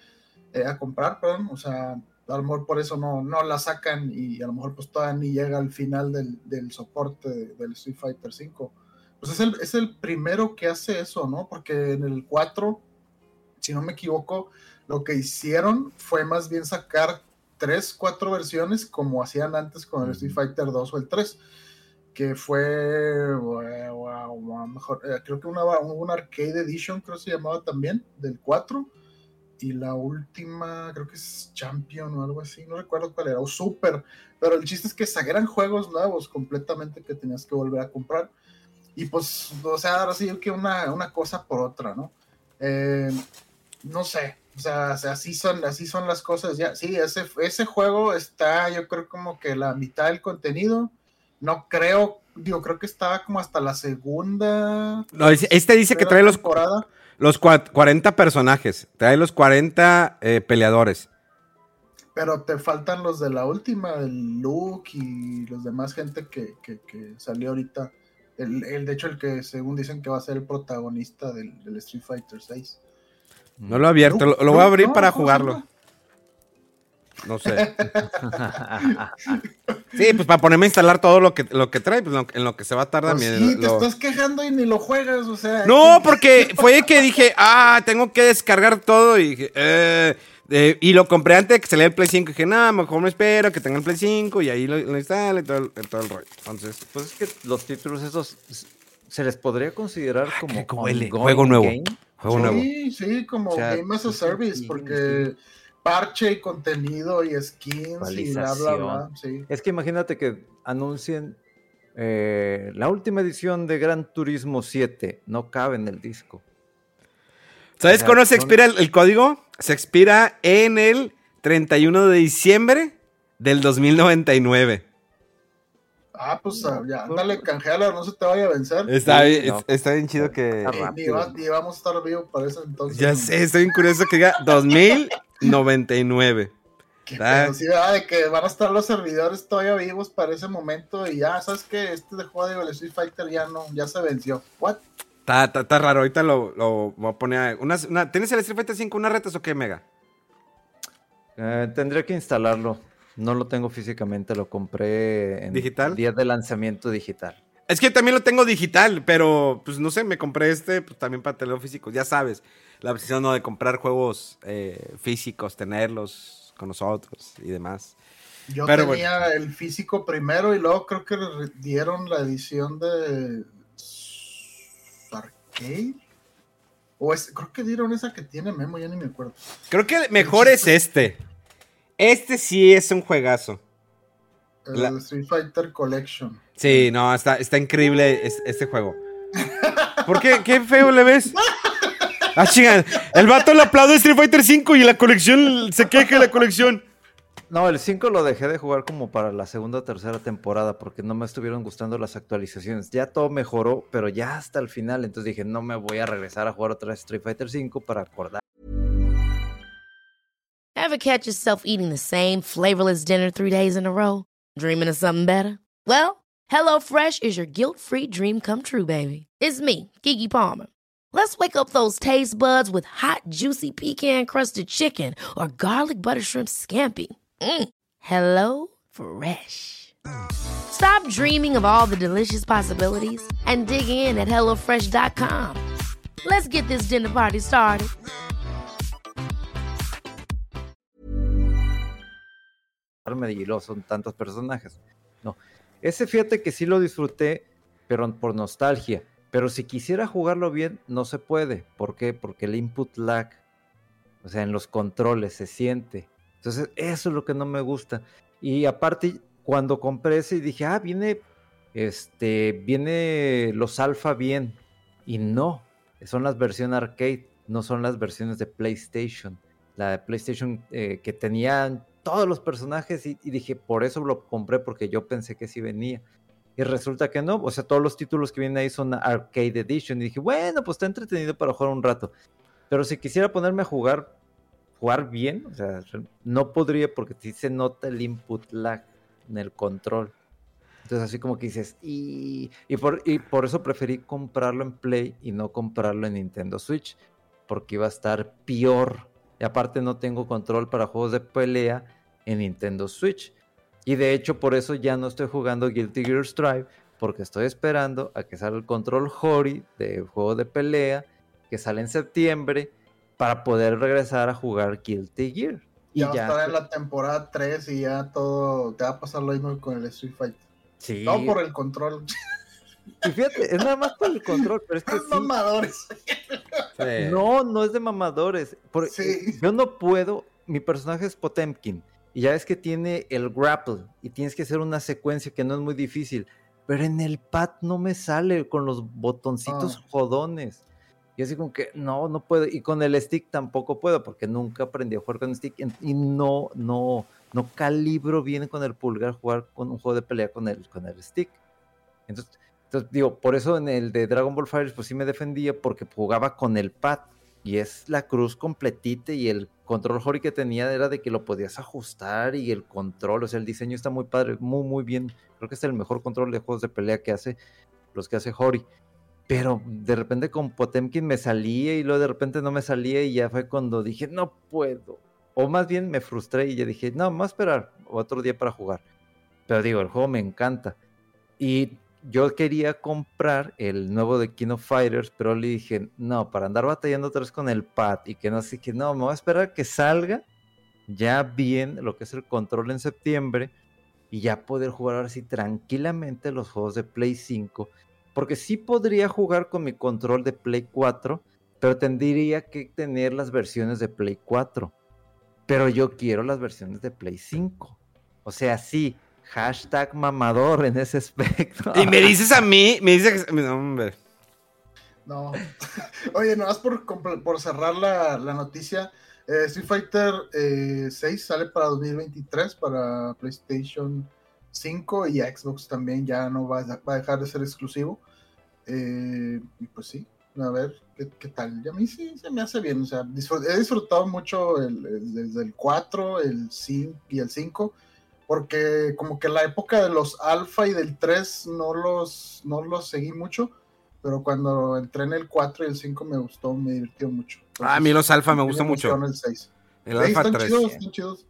Speaker 2: eh, a comprar, perdón. O sea, a lo mejor por eso no, no la sacan y a lo mejor pues todavía ni llega al final del, del soporte del Street Fighter V. Pues es el, es el primero que hace eso, ¿no? Porque en el 4, si no me equivoco, lo que hicieron fue más bien sacar tres, cuatro versiones como hacían antes con el Street Fighter 2 o el 3 que fue wow, mejor, eh, creo que una, una arcade edition creo que se llamaba también del 4 y la última creo que es Champion o algo así, no recuerdo cuál era, o Super, pero el chiste es que eran juegos nuevos completamente que tenías que volver a comprar y pues, o sea, ahora sí que una, una cosa por otra, ¿no? Eh, no sé, o sea, así son, así son las cosas ya, sí, ese, ese juego está yo creo como que la mitad del contenido, no creo, digo, creo que estaba como hasta la segunda.
Speaker 1: No, este dice que trae los, temporada. Los 40 personajes, trae los 40 eh, peleadores.
Speaker 2: Pero te faltan los de la última, el Luke y los demás gente que, salió ahorita. El, de hecho, el que según dicen que va a ser el protagonista del, Street Fighter 6.
Speaker 1: No lo he abierto, lo, voy a abrir para jugarlo. No sé. sí, pues para ponerme a instalar todo lo que, lo que trae, pues en lo que se va a tardar.
Speaker 2: Pues sí, te estás quejando y ni lo juegas, o sea.
Speaker 1: No, porque fue que dije, ah, tengo que descargar todo y eh, y lo compré antes de que saliera el Play 5. Y dije, no, mejor me espero que tenga el Play 5 y ahí lo, lo instale y todo, el, todo el rollo. Entonces,
Speaker 3: pues es que los títulos esos se les podría considerar ah, como
Speaker 1: juego nuevo. Juego
Speaker 2: sí,
Speaker 1: nuevo.
Speaker 2: sí, como Game as a Service, porque parche y contenido y skins y bla, bla, bla.
Speaker 3: Es que imagínate que anuncien eh, la última edición de Gran Turismo 7. No cabe en el disco.
Speaker 1: ¿Sabes cuándo se expira el, código? Se expira en el 31 de diciembre del 2099.
Speaker 2: Ah, pues ah, ya, ándale, canjealo, no se te vaya a vencer.
Speaker 1: Está, bien, está bien chido que.
Speaker 2: Ni, vamos a estar vivos para eso entonces.
Speaker 1: Ya sé, estoy bien curioso que diga 2000. 99.
Speaker 2: Qué de que van a estar los servidores todavía vivos para ese momento y ya, ¿sabes que Este de juego de Street Fighter ya no, ya se venció. ¿What?
Speaker 1: Está, está, raro, ahorita lo, lo, voy a poner. Una, ¿Tienes el Street Fighter 5 una retas o qué, Mega?
Speaker 3: Eh, tendría que instalarlo. No lo tengo físicamente, lo compré en
Speaker 1: ¿Digital?
Speaker 3: día de lanzamiento digital.
Speaker 1: Es que también lo tengo digital, pero pues no sé, me compré este pues, también para tenerlo físico. Ya sabes, la decisión de comprar juegos eh, físicos, tenerlos con nosotros y demás.
Speaker 2: Yo tenía el físico primero y luego creo que dieron la edición de Arcade. O es, creo que dieron esa que tiene Memo, ya ni me acuerdo.
Speaker 1: Creo que mejor es este. Este sí es un juegazo.
Speaker 2: El Street Fighter Collection.
Speaker 1: Sí, no, está, está increíble este juego. ¿Por qué? ¿Qué feo le ves? Ah, chinga. El vato le aplaude Street Fighter 5 y la colección se queja de la colección.
Speaker 3: No, el 5 lo dejé de jugar como para la segunda o tercera temporada porque no me estuvieron gustando las actualizaciones. Ya todo mejoró, pero ya hasta el final. Entonces dije, no me voy a regresar a jugar otra Street Fighter 5 para acordar.
Speaker 4: Ever catch yourself eating the same flavorless dinner three days in a row? Dreaming of something better? Well, HelloFresh is your guilt-free dream come true, baby. It's me, Kiki Palmer. Let's wake up those taste buds with hot, juicy pecan crusted chicken or garlic butter shrimp scampi. Mm. Hello Fresh. Stop dreaming of all the delicious possibilities and dig in at HelloFresh.com. Let's get this dinner party started.
Speaker 3: son tantos personajes. No, ese fíjate que sí lo disfruté, pero por nostalgia. Pero si quisiera jugarlo bien, no se puede. ¿Por qué? Porque el input lag, o sea, en los controles se siente. Entonces, eso es lo que no me gusta. Y aparte, cuando compré ese, dije, ah, viene, este, viene los alfa bien. Y no, son las versiones arcade, no son las versiones de PlayStation. La de PlayStation eh, que tenían todos los personajes y, y, dije, por eso lo compré, porque yo pensé que sí venía. Y resulta que no, o sea, todos los títulos que vienen ahí son Arcade Edition. Y dije, bueno, pues está entretenido para jugar un rato. Pero si quisiera ponerme a jugar, jugar bien, o sea, no podría porque sí se nota el input lag en el control. Entonces así como que dices, y, por eso preferí comprarlo en Play y no comprarlo en Nintendo Switch, porque iba a estar peor. Y aparte no tengo control para juegos de pelea en Nintendo Switch. Y de hecho por eso ya no estoy jugando Guilty Gear Strive, porque estoy esperando a que salga el control Hori de juego de pelea, que sale en septiembre, para poder regresar a jugar Guilty Gear.
Speaker 2: Y ya, va a estar en la temporada 3 y ya todo te va a pasar lo mismo con el Street Fighter.
Speaker 3: Sí.
Speaker 2: Todo por el control.
Speaker 3: Y fíjate, es nada más por el control, pero es que.
Speaker 2: mamadores.
Speaker 3: No, no es de mamadores. Porque Yo no puedo. Mi personaje es Potemkin. Y ya ves que tiene el grapple. Y tienes que hacer una secuencia que no es muy difícil. Pero en el pad no me sale con los botoncitos ah. jodones. Y así como que no, no puedo. Y con el stick tampoco puedo, porque nunca aprendí a jugar con el stick. Y no, no, no calibro bien con el pulgar jugar con un juego de pelea con el, con el stick. Entonces, digo, por eso en el de Dragon Ball Fighters, pues sí me defendía, porque jugaba con el pad. Y es la cruz completita y el control Hori que tenía era de que lo podías ajustar y el control, o sea, el diseño está muy padre, muy, muy bien. Creo que es el mejor control de juegos de pelea que hace los que hace Hori. Pero de repente con Potemkin me salía y luego de repente no me salía y ya fue cuando dije, no puedo. O más bien me frustré y ya dije, no, a esperar otro día para jugar. Pero digo, el juego me encanta. Y yo quería comprar el nuevo de King of Fighters, pero le dije, no, para andar batallando otra vez con el pad y que no sé que no, me voy a esperar que salga ya bien lo que es el control en septiembre y ya poder jugar ahora sí tranquilamente los juegos de Play 5 porque sí podría jugar con mi control de Play 4, pero tendría que tener las versiones de Play 4. Pero yo quiero las versiones de Play 5. O sea, sí, hashtag mamador en ese aspecto.
Speaker 1: Y me dices a mí, me dices que... No, hombre.
Speaker 2: No. Oye, nomás por, por cerrar la, noticia, eh, Street Fighter 6 eh, sale para 2023 para PlayStation 5 y Xbox también ya no va a, dejar de ser exclusivo. Eh, y pues sí, a ver qué, tal. Y a mí sí se me hace bien. O sea, he disfrutado mucho el, desde el 4, el 5 y el 5, porque como que la época de los alfa y del 3 no los, no los seguí mucho. Pero cuando entré en el 4 y el 5 me gustó, me divirtió mucho.
Speaker 1: Ah, a mí los alfa me gustan mucho.
Speaker 2: El 6.
Speaker 1: El alfa 3. Chidos, están chidos.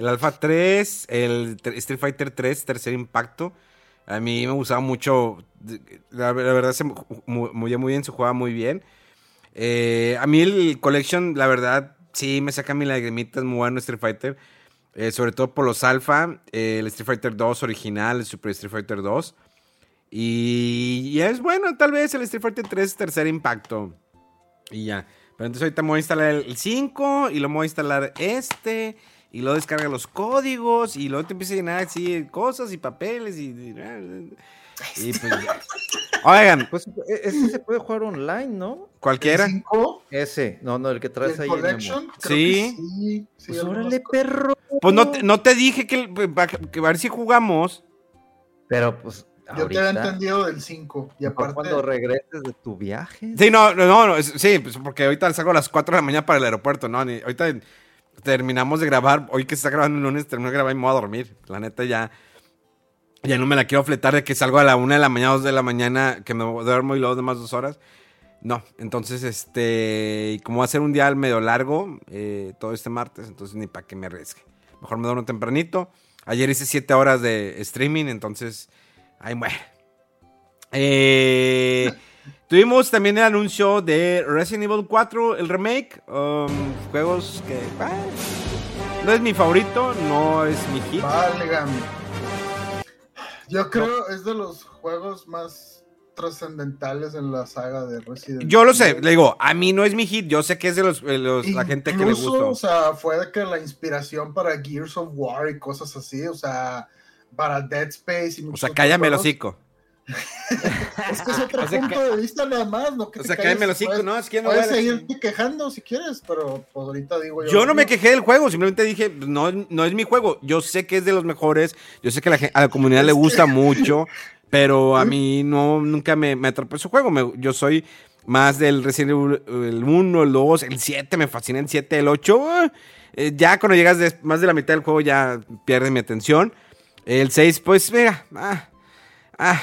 Speaker 1: El Alpha 3, el Street Fighter 3, tercer impacto. A mí me gustaba mucho. La, verdad, se muy, muy bien, se jugaba muy bien. Eh, a mí el Collection, la verdad, sí me saca mi lagrimita, es muy bueno Street Fighter. Eh, sobre todo por los Alpha, el Street Fighter 2 original, el Super Street Fighter 2. Y, y, es bueno, tal vez el Street Fighter 3, tercer impacto. Y ya. Pero entonces ahorita me voy a instalar el 5 y lo voy a instalar este y luego descarga los códigos y luego te empieza a llenar así cosas y papeles y... y, pues, Oigan.
Speaker 3: Pues e, ese se puede jugar online, ¿no?
Speaker 1: Cualquiera.
Speaker 3: Ese, no, no, el que traes ahí.
Speaker 2: Collection?
Speaker 1: Sí.
Speaker 2: sí.
Speaker 3: Pues órale, perro.
Speaker 1: Pues no te, no te dije que, que a ver si jugamos.
Speaker 3: Pero pues
Speaker 2: yo te había entendido del 5. Y aparte.
Speaker 3: Cuando regreses de tu viaje.
Speaker 1: Sí, no, no, no, sí, pues porque ahorita salgo a las 4 de la mañana para el aeropuerto, ¿no? ahorita terminamos de grabar, hoy que está grabando el lunes, termino de grabar y me voy a dormir. La neta ya, ya no me la quiero fletar de que salgo a la una de la mañana, dos de la mañana, que me duermo y luego demás dos horas. No, entonces, este, como va a ser un día medio largo, eh, todo este martes, entonces ni para que me arriesgue. Mejor me duermo tempranito. Ayer hice siete horas de streaming, entonces, ahí muere. Eh... Tuvimos también el anuncio de Resident Evil 4, el remake. Um, juegos que no es mi favorito, no es mi hit.
Speaker 2: Yo creo es de los juegos más trascendentales en la saga de Resident Evil.
Speaker 1: Yo lo sé, le digo, a mí no es mi hit, yo sé que es de los, la gente que le gusta.
Speaker 2: O sea, fue de que la inspiración para Gears of War y cosas así, o sea, para Dead Space y
Speaker 1: O sea, cállame el hocico
Speaker 2: es que es otro punto de vista nada más, ¿no?
Speaker 1: Que o sea, cállame los cinco, no, es que no
Speaker 2: Puedes seguirte quejando si quieres, pero pues ahorita digo
Speaker 1: yo. Yo no me quejé del juego, simplemente dije, no, no es mi juego. Yo sé que es de los mejores, yo sé que a la comunidad le gusta mucho, pero a mí no, nunca me, me atrapó ese juego. yo soy más del Resident Evil el 1, el 2, el 7, me fascina el 7, el 8. Eh, ya cuando llegas de, más de la mitad del juego ya pierde mi atención. El 6, pues, mira, ah, ah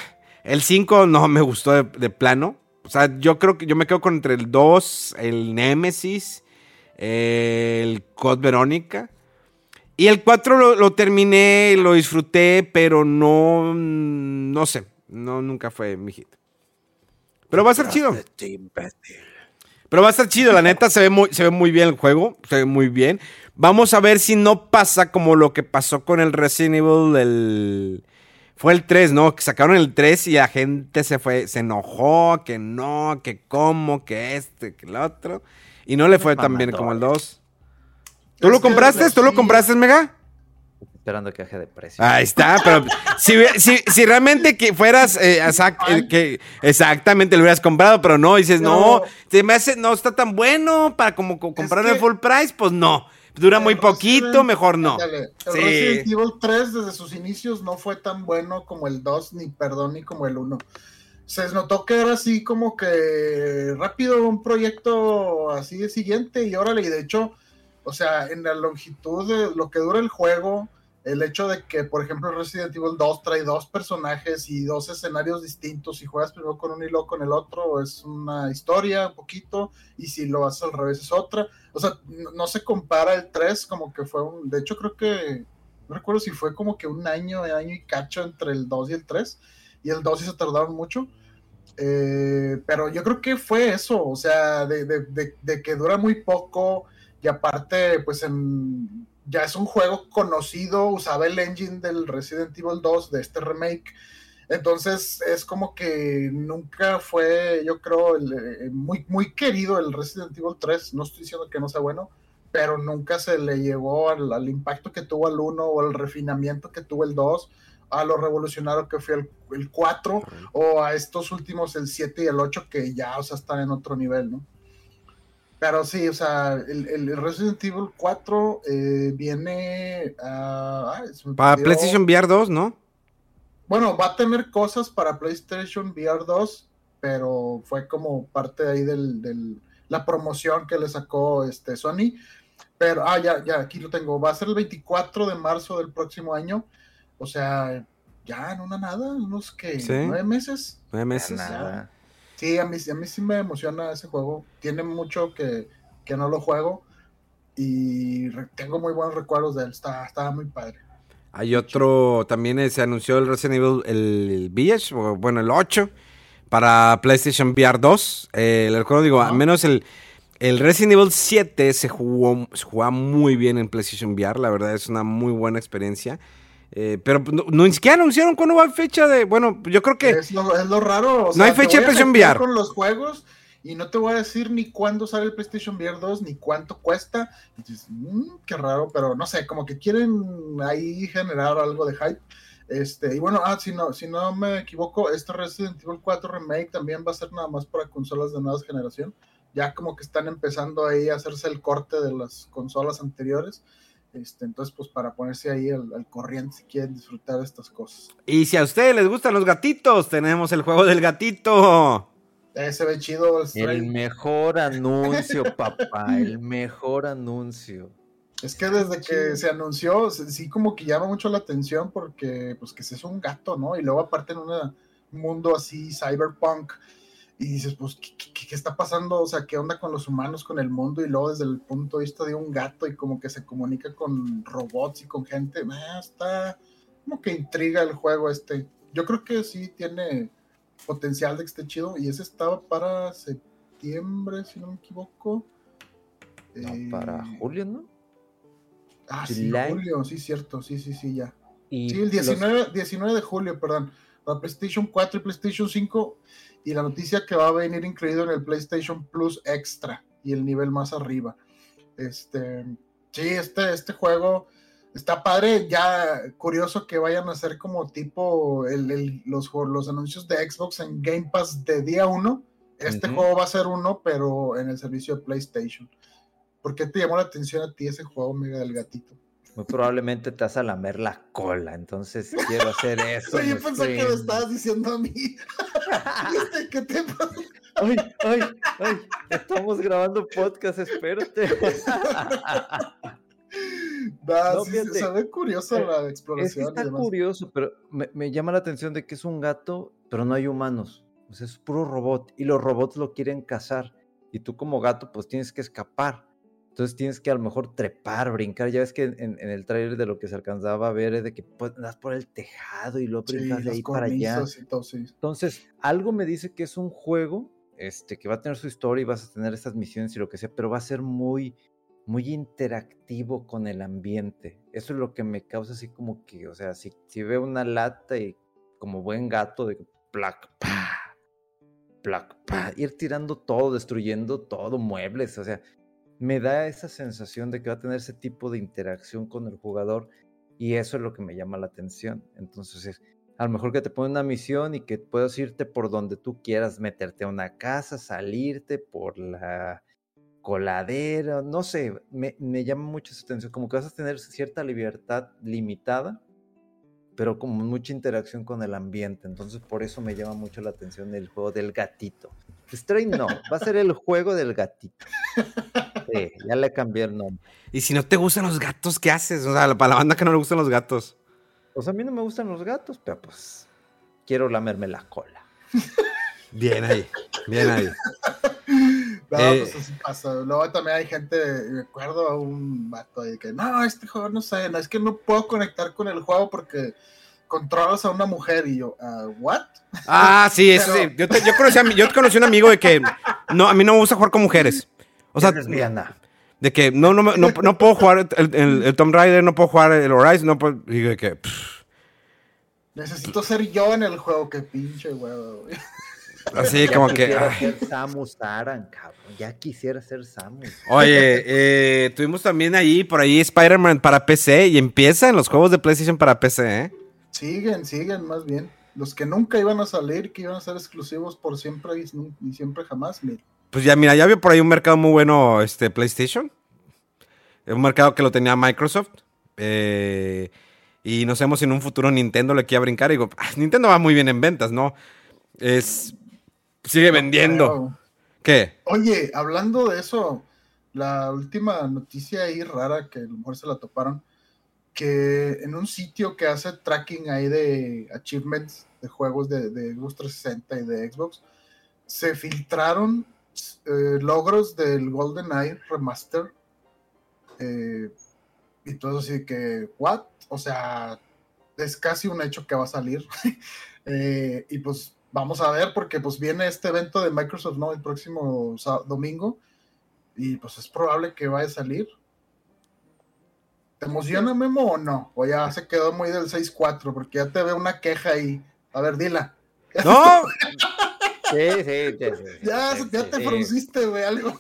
Speaker 1: el 5 no me gustó de, plano. O sea, yo creo que yo me quedo con entre el 2, el Nemesis, el Code Verónica. Y el 4 lo, lo terminé, lo disfruté, pero no, no sé, no, nunca fue mi hit. Pero va a ser chido. Pero va a estar chido, la neta, se ve, muy, se ve muy bien el juego, se ve muy bien. Vamos a ver si no pasa como lo que pasó con el Resident Evil del... Fue el 3, ¿no? Que sacaron el 3 y la gente se fue, se enojó, que no, que cómo, que este, que el otro. Y no le fue tan bien como el 2. ¿Tú
Speaker 2: Es
Speaker 1: lo compraste? ¿Tú lo compraste, Mega?
Speaker 3: Esperando que baje de precio.
Speaker 1: Ahí está, pero si, hubiera- si, si realmente que fueras eh, exact- eh, que exactamente lo hubieras comprado, pero no, dices, no,
Speaker 2: Pero-
Speaker 1: se me hace, no está tan bueno para como co- comprar
Speaker 2: que-
Speaker 1: el full price, pues no. Dura muy poquito,
Speaker 2: Resident-
Speaker 1: mejor no.
Speaker 2: Ándale, El
Speaker 1: Sí.
Speaker 2: Resident Evil 3 desde sus inicios no fue tan bueno como el 2, ni perdón, ni como el 1. Se notó que era así como que rápido un proyecto así de siguiente y órale, y de hecho, o sea, en la longitud de lo que dura el juego, el hecho de que, por ejemplo, Resident Evil 2 trae dos personajes y dos escenarios distintos y juegas primero con uno y luego con el otro, es una historia un poquito, y si lo haces al revés es otra. O sea, no, no se compara el 3 como que fue un... De hecho, creo que... No recuerdo si fue como que un año, año y cacho entre el 2 y el 3. Y el 2 sí se tardaron mucho. Eh, pero yo creo que fue eso, o sea, de, de- de- de que dura muy poco y aparte, pues en, ya es un juego conocido, usaba el engine del Resident Evil 2, de este remake. Entonces es como que nunca fue, yo creo, el, eh, muy, muy querido el Resident Evil 3. No estoy diciendo que no sea bueno, pero nunca se le llevó al, al impacto que tuvo el 1 o al refinamiento que tuvo el 2, a lo revolucionario que fue el, el 4 o a estos últimos, el 7 y el 8, que ya, o sea, están en otro nivel, ¿no? Pero sí, o sea, el, el Resident Evil 4 eh, viene me
Speaker 1: Para
Speaker 2: perdió.
Speaker 1: PlayStation VR 2, ¿no?
Speaker 2: Bueno, va a tener cosas para PlayStation VR 2, pero fue como parte ahí del, del- la promoción que le sacó este Sony. Pero, ah, ya, ya, aquí lo tengo. Va a ser el 24 de marzo del próximo año. O sea, ya en una nada, unos que
Speaker 1: Sí.
Speaker 2: nueve meses.
Speaker 1: Nueve
Speaker 3: Ya
Speaker 1: meses.
Speaker 3: nada.
Speaker 2: Sí, a mí, a mí sí me emociona ese juego. Tiene mucho que, que no lo juego. Y tengo muy buenos recuerdos de él. Está, estaba muy padre.
Speaker 1: Hay otro, también eh, se anunció el Resident Evil, el Village, bueno, el 8, para PlayStation VR 2. Eh, el juego, digo, al menos el, el Resident Evil 7 se jugó, se jugaba muy bien en PlayStation VR, la verdad es una muy buena experiencia. Eh, pero no, no- ni siquiera anunciaron cuándo va fecha de, bueno, yo creo que...
Speaker 2: Es lo, es lo raro. o
Speaker 1: No hay fecha de PlayStation VR.
Speaker 2: con los juegos y no te voy a decir ni cuándo sale el PlayStation VR 2 ni cuánto cuesta. "Mm, qué raro, pero no sé, como que quieren ahí generar algo de hype. Este, y bueno, ah, si no, si no me equivoco, este Resident Evil 4 Remake también va a ser nada más para consolas de nueva generación. Ya como que están empezando ahí a hacerse el corte de las consolas anteriores. Este, entonces, pues para ponerse ahí al, al corriente si quieren disfrutar de estas cosas.
Speaker 1: Y si a ustedes les gustan los gatitos, tenemos el juego del gatito.
Speaker 2: Eh, se ve chido el
Speaker 3: mejor anuncio, papá. El mejor anuncio.
Speaker 2: Es que desde que
Speaker 3: Sí.
Speaker 2: se anunció, sí como que llama mucho la atención porque pues que es un gato, ¿no? Y luego aparte en un mundo así cyberpunk y dices, pues, ¿qué, qué- qué está pasando? O sea, ¿qué onda con los humanos, con el mundo? Y luego desde el punto de vista de un gato y como que se comunica con robots y con gente, ah, está como que intriga el juego este. Yo creo que sí tiene potencial de que esté chido y ese estaba para septiembre, si no me equivoco.
Speaker 3: No,
Speaker 2: Eh,
Speaker 3: para julio, ¿no?
Speaker 2: Ah, sí,
Speaker 3: July.
Speaker 2: julio, sí, cierto, sí, sí, sí, ya.
Speaker 3: Y
Speaker 2: Sí, el
Speaker 3: los-
Speaker 2: 19, 19 de julio, perdón. Para PlayStation 4 y PlayStation 5. Y la noticia que va a venir incluido en el PlayStation Plus Extra y el nivel más arriba. Este, sí, este, este juego está padre. Ya curioso que vayan a hacer como tipo el- el- los, los anuncios de Xbox en Game Pass de día 1. Este juego va a ser uno, pero en el servicio de PlayStation. ¿Por qué te llamó la atención a ti ese juego, Mega del Gatito?
Speaker 3: Muy probablemente te vas a lamer la cola, entonces quiero hacer eso.
Speaker 2: Yo pensé que lo estabas diciendo a mí. Este, ¿Qué te pasa?
Speaker 3: Ay, ay, ay, estamos grabando podcast, espérate.
Speaker 2: Nah,
Speaker 3: No,
Speaker 2: sí,
Speaker 3: fíjate,
Speaker 2: se ve curiosa
Speaker 3: eh,
Speaker 2: la
Speaker 3: Es que
Speaker 2: exploración y
Speaker 3: está
Speaker 2: demás.
Speaker 3: curioso, pero me, me llama la atención de que es un gato, pero no hay humanos. O sea, es puro robot y los robots lo quieren cazar. Y tú como gato, pues tienes que escapar. Entonces tienes que a lo mejor trepar, brincar. Ya ves que en, en el trailer de lo que se alcanzaba a ver es de que pues, andas por el tejado y luego
Speaker 2: Sí,
Speaker 3: brincas de
Speaker 2: los
Speaker 3: ahí para allá.
Speaker 2: todo, sí.
Speaker 3: Entonces, algo me dice que es un juego este, que va a tener su historia y vas a tener estas misiones y lo que sea, pero va a ser muy, muy interactivo con el ambiente. Eso es lo que me causa así como que, o sea, si, si veo una lata y como buen gato de plac, pa, plac, pa, ir tirando todo, destruyendo todo, muebles, o sea, me da esa sensación de que va a tener ese tipo de interacción con el jugador y eso es lo que me llama la atención. Entonces, es, a lo mejor que te pone una misión y que puedas irte por donde tú quieras, meterte a una casa, salirte por la coladera, no sé, me, llama mucho esa atención, como que vas a tener cierta libertad limitada, pero como mucha interacción con el ambiente, entonces por eso me llama mucho la atención el juego del gatito. Stray no, va a ser el juego del gatito. Sí, ya le cambié el nombre.
Speaker 1: Y si no te gustan los gatos, ¿qué haces? O sea, para la banda que no le gustan los gatos.
Speaker 3: Pues a mí no me gustan los gatos, pero pues quiero lamerme la cola.
Speaker 1: Bien ahí, bien ahí.
Speaker 2: No,
Speaker 1: Eh,
Speaker 2: pues así pasa. Luego también hay gente, me acuerdo a un vato ahí que, no, este juego no sé, no, es que no puedo conectar con el juego porque controlas a una mujer y yo, ah, ¿what?
Speaker 1: Ah, sí, eso
Speaker 2: Pero-
Speaker 1: sí. Yo, te- yo conocí a, yo conocí a un amigo de que no, a mí no me gusta jugar con mujeres. O sea,
Speaker 3: Es
Speaker 1: de que no, no, me- no, no puedo jugar el, el, el Tomb Raider, no puedo jugar el Horizon, no puedo. Y de que. pff,
Speaker 2: Necesito ser yo en el juego, que pinche huevo, güey.
Speaker 1: así
Speaker 3: Ya
Speaker 1: como que.
Speaker 3: ser Samus Aran, cabrón. Ya quisiera ser Samus.
Speaker 1: Oye, eh, tuvimos también ahí, por ahí, Spider-Man para PC y empiezan los juegos de PlayStation para PC, ¿eh?
Speaker 2: Siguen, siguen más bien. Los que nunca iban a salir, que iban a ser exclusivos por siempre y, siempre jamás.
Speaker 1: Pues ya, mira, ya vio por ahí un mercado muy bueno, este, PlayStation. Un mercado que lo tenía Microsoft. eh, y no sabemos si en un futuro Nintendo le quiera brincar. Y digo, "Ah, Nintendo va muy bien en ventas, ¿no? Es. Sigue vendiendo.
Speaker 2: Pero,
Speaker 1: ¿Qué?
Speaker 2: Oye, hablando de eso, la última noticia ahí rara que a lo mejor se la toparon, que en un sitio que hace tracking ahí de achievements de juegos de, de Xbox 360 y de Xbox, se filtraron eh, logros del GoldenEye Remaster. eh, y todo así que, ¿what? O sea, es casi un hecho que va a salir. Eh, y pues vamos a ver, porque pues viene este evento de Microsoft, ¿no? El próximo domingo. Y pues es probable que vaya a salir. ¿Te emociona, Memo, o no? O ya se quedó muy del 6-4, porque ya te veo una queja ahí. A ver, dila.
Speaker 1: ¡No!
Speaker 3: Sí, sí, sí. sí,
Speaker 2: Ya,
Speaker 3: sí,
Speaker 2: ya te
Speaker 3: sí.
Speaker 2: frunciste, güey, algo.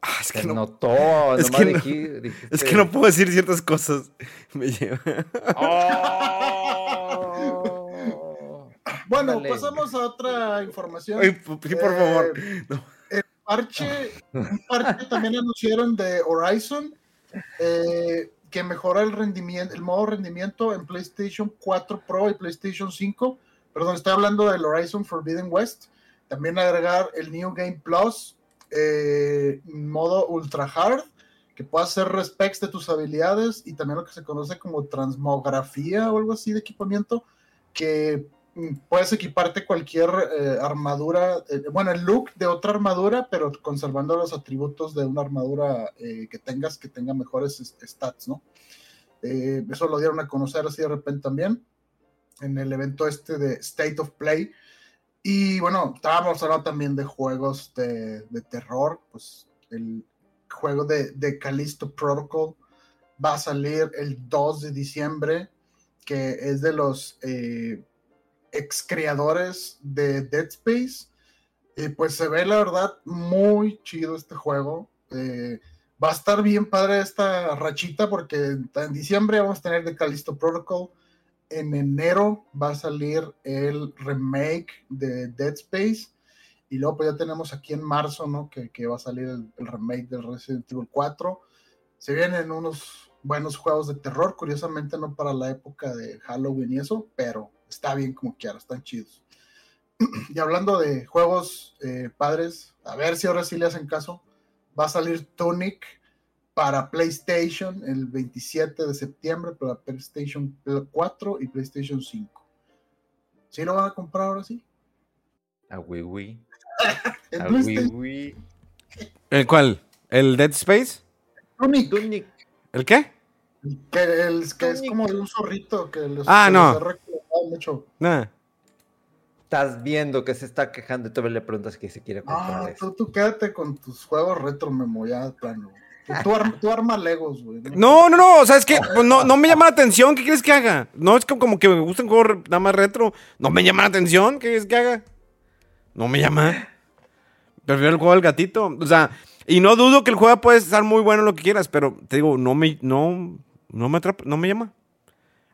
Speaker 1: Ah, es
Speaker 3: Se
Speaker 1: que no,
Speaker 3: notó.
Speaker 1: es
Speaker 3: nomás
Speaker 1: que no-
Speaker 3: dijiste-
Speaker 1: es que no puedo decir ciertas cosas. Me lleva.
Speaker 3: Oh.
Speaker 2: Bueno, pasamos a otra información.
Speaker 1: Ay, por favor.
Speaker 2: Eh,
Speaker 1: No.
Speaker 2: parche, un parche también anunciaron de Horizon eh, que mejora el rendimiento, el modo rendimiento en PlayStation 4 Pro y PlayStation 5. Perdón, estoy hablando del Horizon Forbidden West. También agregar el New Game Plus, eh, modo Ultra Hard, que pueda hacer respecs de tus habilidades y también lo que se conoce como transmografía o algo así de equipamiento, que mm, puedes equiparte cualquier eh, armadura, eh, bueno, el look de otra armadura, pero conservando los atributos de una armadura eh, que tengas que tenga mejores es- stats, ¿no? Eso lo dieron a conocer así de repente también en el evento este de State of Play. Y bueno, estábamos hablando también de juegos de, de terror, pues el juego de, de Callisto Protocol va a salir el 2 de diciembre, que es de los eh, ex creadores de Dead Space. Y pues se ve la verdad muy chido este juego. Eh, va a estar bien padre esta rachita porque en diciembre vamos a tener de Callisto Protocol. En enero va a salir el remake de Dead Space. Y luego pues ya tenemos aquí en marzo, ¿no? Que, que va a salir el, remake del Resident Evil 4. Se vienen unos buenos juegos de terror, curiosamente no para la época de Halloween y eso, pero está bien como quiera, están chidos. y hablando de juegos eh, padres, a ver si ahora sí le hacen caso, va a salir Tunic para PlayStation el 27 de septiembre, para PlayStation 4 y PlayStation 5. ¿Sí lo van a comprar ahora sí?
Speaker 3: A Wii Wii.
Speaker 2: En
Speaker 3: A Wii. Wii.
Speaker 1: ¿El cuál? ¿El Dead Space?
Speaker 2: Tunic,
Speaker 3: Tunic.
Speaker 1: ¿El qué?
Speaker 2: que, el, que es como de un zorrito que les,
Speaker 1: Ah,
Speaker 2: que
Speaker 1: no.
Speaker 2: mucho.
Speaker 1: Nah.
Speaker 3: Estás viendo que se está quejando y todavía le preguntas que se quiere comprar
Speaker 2: Ah,
Speaker 3: eso.
Speaker 2: tú, tú quédate con tus juegos retro, Memo, ya de plano. Tú, arma, tú arma Legos, güey.
Speaker 1: No, no, no, o sea, es que pues, no, no me llama la atención. ¿Qué quieres que haga? No es como, que me gustan juegos nada más retro. No me llama la atención. ¿Qué quieres que haga? No me llama. Prefiero el juego del gatito. O sea, y no dudo que el juego puede estar muy bueno lo que quieras, pero te digo, no me, no, no me atrapa, no me llama.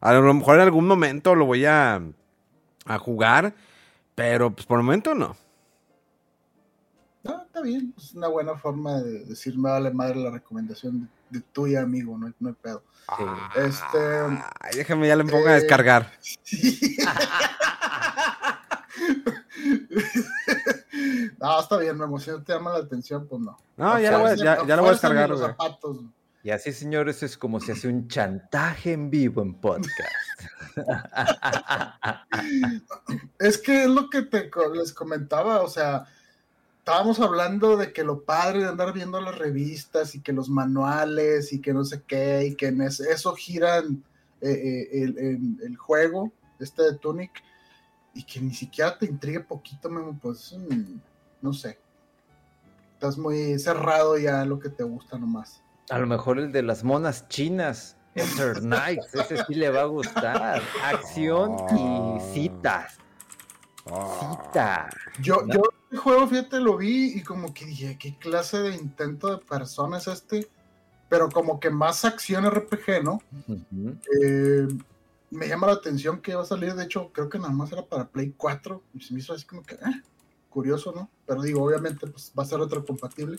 Speaker 1: A lo mejor en algún momento lo voy a, a jugar, pero pues por el momento no.
Speaker 2: Ah, está bien, es una buena forma de decir, me vale madre la recomendación de, de tu amigo, no, hay- no hay pedo.
Speaker 3: Sí.
Speaker 2: Este,
Speaker 1: Ay, déjame ya le pongo a
Speaker 2: Eh,
Speaker 1: descargar.
Speaker 2: no, está bien, Memo, si no te llama la atención, pues no.
Speaker 1: No, ya lo voy a,
Speaker 2: Fuerza-
Speaker 1: ya, ya lo voy a
Speaker 2: fuerza
Speaker 1: descargar,
Speaker 2: los zapatos.
Speaker 3: Y así, señores, es como se hace un chantaje en vivo en podcast.
Speaker 2: Es que es lo que te les comentaba, o sea, estábamos hablando de que lo padre de andar viendo las revistas y que los manuales y que no sé qué, y que en es- eso giran eh, eh, el, el- el juego, este de Tunic, y que ni siquiera te intrigue poquito, Memo, pues mm, no sé. Estás muy cerrado ya en lo que te gusta nomás.
Speaker 3: A lo mejor el de las monas chinas, Enter Knights, ese sí le va a gustar. Acción y citas. Cita.
Speaker 2: Yo, yo este juego, fíjate, lo vi y como que dije, ¿qué clase de intento de persona es este? Pero como que más acción RPG, ¿no? Eh, me llama la atención que va a salir, de hecho, creo que nada más era para Play 4 y se me hizo así como que, eh, curioso, ¿no? Pero digo, obviamente, pues va a ser retrocompatible.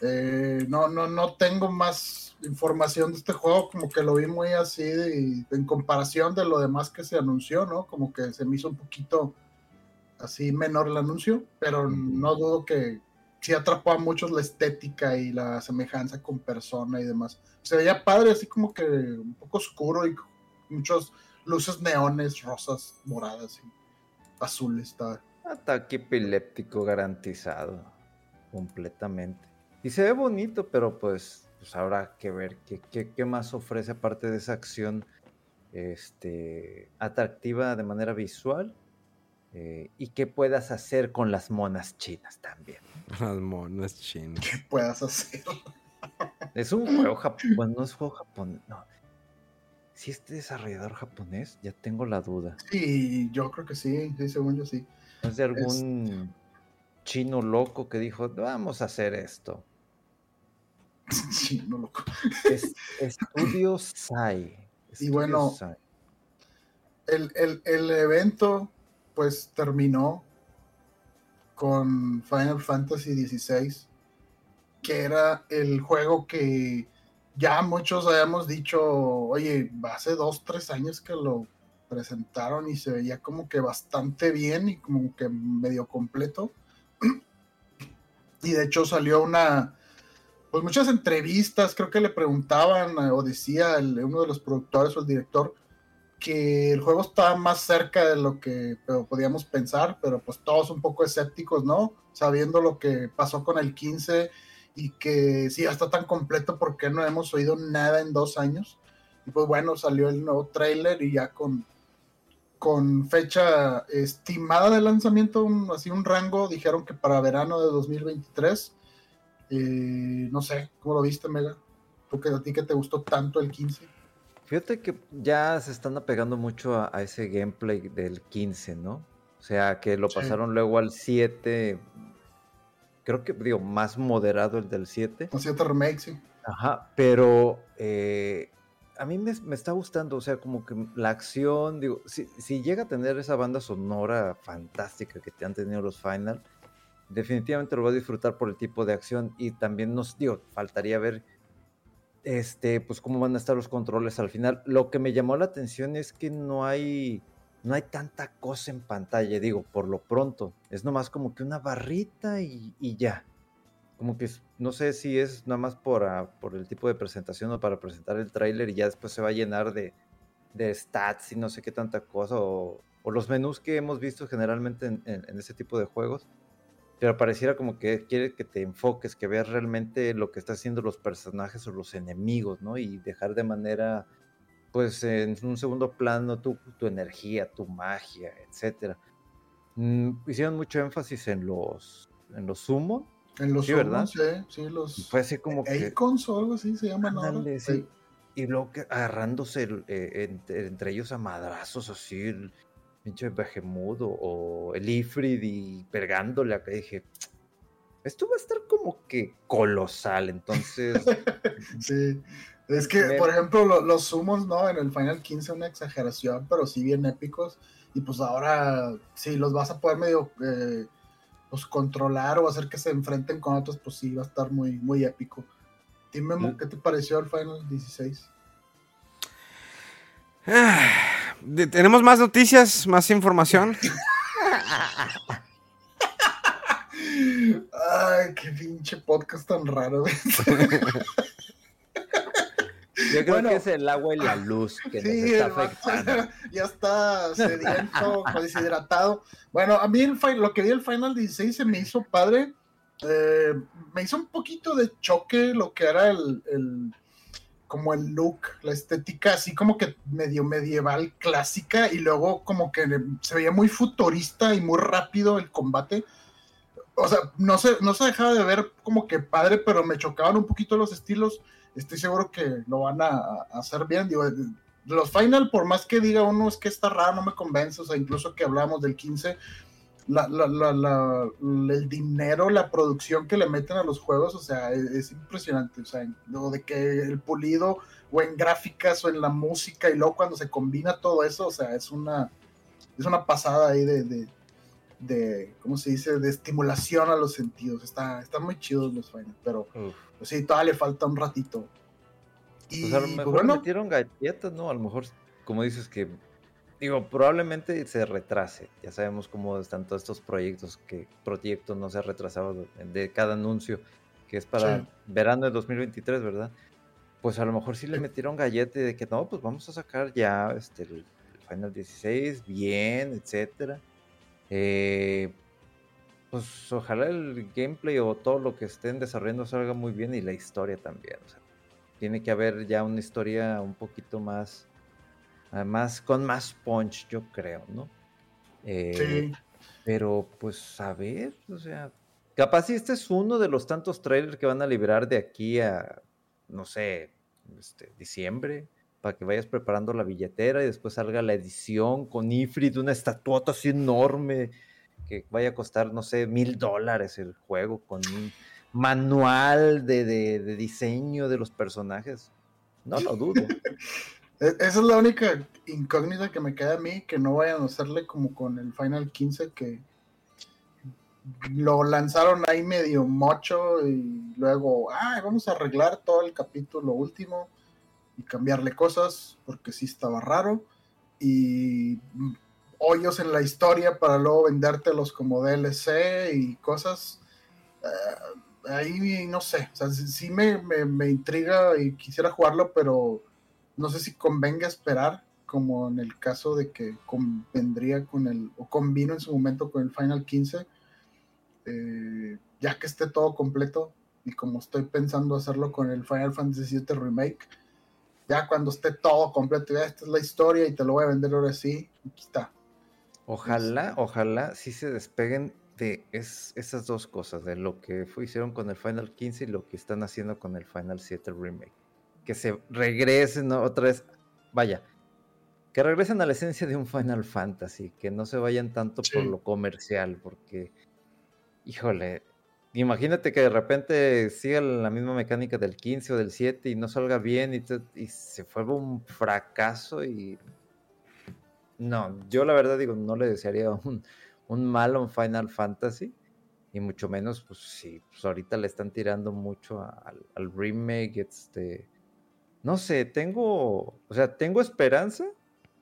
Speaker 2: Eh, no, no, no tengo más información de este juego, como que lo vi muy así de- en comparación de lo demás que se anunció, ¿no? Como que se me hizo un poquito así menor el anuncio, pero no dudo que sí atrapó a muchos la estética y la semejanza con persona y demás. Se veía padre, así como que un poco oscuro y muchas luces neones, rosas, moradas y azules. Está.
Speaker 3: Ataque epiléptico garantizado. Completamente. Y se ve bonito, pero pues, pues habrá que ver qué, qué- qué más ofrece aparte de esa acción este, atractiva de manera visual. Eh, y qué puedas hacer con las monas chinas también.
Speaker 1: Las monas chinas.
Speaker 2: ¿Qué puedas hacer?
Speaker 3: Es un juego japonés. Bueno, no es juego japonés. No. Si este desarrollador japonés, ya tengo la duda.
Speaker 2: Sí, yo creo que sí, sí, según yo sí.
Speaker 3: ¿No es de algún chino loco que dijo, vamos a hacer esto?
Speaker 2: Sí, no loco.
Speaker 3: Es, Estudio Sai. Estudio
Speaker 2: bueno,
Speaker 3: Sai.
Speaker 2: el, el- el evento pues terminó con Final Fantasy XVI, que era el juego que ya muchos habíamos dicho, oye, hace dos, tres años que lo presentaron y se veía como que bastante bien y como que medio completo. Y de hecho salió una, pues muchas entrevistas, creo que le preguntaban eh, o decía uno de los productores o el director, que el juego estaba más cerca de lo que podíamos pensar, pero pues todos un poco escépticos, ¿no? Sabiendo lo que pasó con el 15 y que sí, ya está tan completo porque no hemos oído nada en dos años. Y pues bueno, salió el nuevo trailer y ya con, con fecha estimada de lanzamiento, así un rango, dijeron que para verano de 2023. Eh, no sé, ¿cómo lo viste, Mega? ¿Tú que a ti que te gustó tanto el 15?
Speaker 3: Fíjate que ya se están apegando mucho a, a ese gameplay del 15, ¿no? O sea, que lo
Speaker 2: Sí.
Speaker 3: pasaron luego al 7. Creo que, digo, más moderado el del 7.
Speaker 2: Así otro remake, sí.
Speaker 3: Ajá, pero eh, a mí me, me está gustando, o sea, como que la acción, digo, si, si llega a tener esa banda sonora fantástica que te han tenido los Final, definitivamente lo voy a disfrutar por el tipo de acción y también nos, digo, faltaría ver, este, pues cómo van a estar los controles al final. Lo que me llamó la atención es que no hay, no hay tanta cosa en pantalla, digo, por lo pronto, es nomás como que una barrita y, ya como que no sé si es nada más por, ah, por el tipo de presentación o para presentar el tráiler y ya después se va a llenar de, stats y no sé qué tanta cosa o, los menús que hemos visto generalmente en, en- en ese tipo de juegos. Pero pareciera como que quiere que te enfoques, que veas realmente lo que están haciendo los personajes o los enemigos, ¿no? Y dejar de manera, pues, en un segundo plano tu, tu energía, tu magia, etcétera. Mm, hicieron mucho énfasis en los, en los summon.
Speaker 2: En los
Speaker 3: Sí, ¿verdad?
Speaker 2: summons, sí, sí, los
Speaker 3: fue así como que...
Speaker 2: Icons o algo así se llaman ahora.
Speaker 3: Ándale,
Speaker 2: Sí.
Speaker 3: sí. Y luego que agarrándose eh, entre, entre ellos a madrazos así, pinche Behemoth o, o el Ifrid y pegándole acá. Dije, esto va a estar como que colosal. Entonces,
Speaker 2: Sí. Es que,
Speaker 3: Me-
Speaker 2: por ejemplo, lo- los sumos, ¿no? En el Final 15 una exageración, pero sí bien épicos. Y pues ahora, si los vas a poder medio eh, pues controlar o hacer que se enfrenten con otros, pues sí, va a estar muy, muy épico. Dime. ¿qué te pareció el Final 16?
Speaker 1: De- ¿Tenemos más noticias, más información?
Speaker 2: Ay, qué pinche podcast tan raro.
Speaker 3: yo creo
Speaker 2: Bueno.
Speaker 3: que es el agua y la luz que nos está afectando.
Speaker 2: ya está sediento, deshidratado. Bueno, a mí el lo que vi el Final 16 se me hizo padre. Eh, me hizo un poquito de choque lo que era el, el- como el look, la estética, así como que medio medieval clásica y luego como que se veía muy futurista y muy rápido el combate. O sea, no se, no se dejaba de ver como que padre, pero me chocaban un poquito los estilos. Estoy seguro que lo van a, a hacer bien. Digo, los final, por más que diga uno es que está raro, no me convence, o sea, incluso que hablamos del 15, la, la- la- la- el dinero, la producción que le meten a los juegos, o sea, es, es impresionante, o sea, lo de que el pulido o en gráficas o en la música y luego cuando se combina todo eso, o sea, es una, es una pasada ahí de, de, de, ¿cómo se dice?, de estimulación a los sentidos, está, están muy chidos los final, pero pues sí, todavía le falta un ratito. Y
Speaker 3: Pues a lo
Speaker 2: pues,
Speaker 3: mejor
Speaker 2: bueno,
Speaker 3: metieron galletas, ¿no? A lo mejor, como dices que, digo, probablemente se retrase. Ya sabemos cómo están todos estos proyectos, que proyecto no se ha retrasado de, cada anuncio, que es para
Speaker 2: Sí.
Speaker 3: verano de 2023, ¿verdad? Pues a lo mejor sí le metieron galleta y de que no, pues vamos a sacar ya este, el, el Final 16, bien, etcétera. Eh, pues ojalá el gameplay o todo lo que estén desarrollando salga muy bien y la historia también. O sea, tiene que haber ya una historia un poquito más, además con más punch, yo creo, ¿no? Eh,
Speaker 2: sí.
Speaker 3: Pero pues a ver, o sea, capaz si este es uno de los tantos trailers que van a liberar de aquí a, no sé, este, diciembre, para que vayas preparando la billetera y después salga la edición con Ifrit, una estatuota así enorme que vaya a costar, no sé, mil dólares el juego con un manual de, de- de diseño de los personajes. No lo dudo.
Speaker 2: E- Esa es la única incógnita que me queda a mí, que no vayan a hacerle como con el Final 15, que lo lanzaron ahí medio mocho y luego, ah, vamos a arreglar todo el capítulo último y cambiarle cosas, porque sí estaba raro, y hoyos en la historia para luego vendértelos como DLC y cosas. Eh, ahí no sé, o sí me, me- me intriga y quisiera jugarlo, pero no sé si convenga esperar, como en el caso de que convendría con el, o combino en su momento con el Final 15, eh, ya que esté todo completo, y como estoy pensando hacerlo con el Final Fantasy VII Remake, ya cuando esté todo completo, ya esta es la historia y te lo voy a vender ahora sí, aquí está.
Speaker 3: Ojalá, ojalá sí se despeguen de es- esas dos cosas, de lo que fue- hicieron con el Final 15 y lo que están haciendo con el Final 7 Remake. Que se regresen otra vez, vaya, que regresen a la esencia de un Final Fantasy, que no se vayan tanto por lo comercial, porque, híjole, imagínate que de repente siga la misma mecánica del 15 o del 7 y no salga bien y, te- y se fue un fracaso y no, yo la verdad digo, no le desearía un, un mal a un Final Fantasy. Y mucho menos, pues sí, pues ahorita le están tirando mucho a- al remake. Este. No sé, tengo. O sea, tengo esperanza.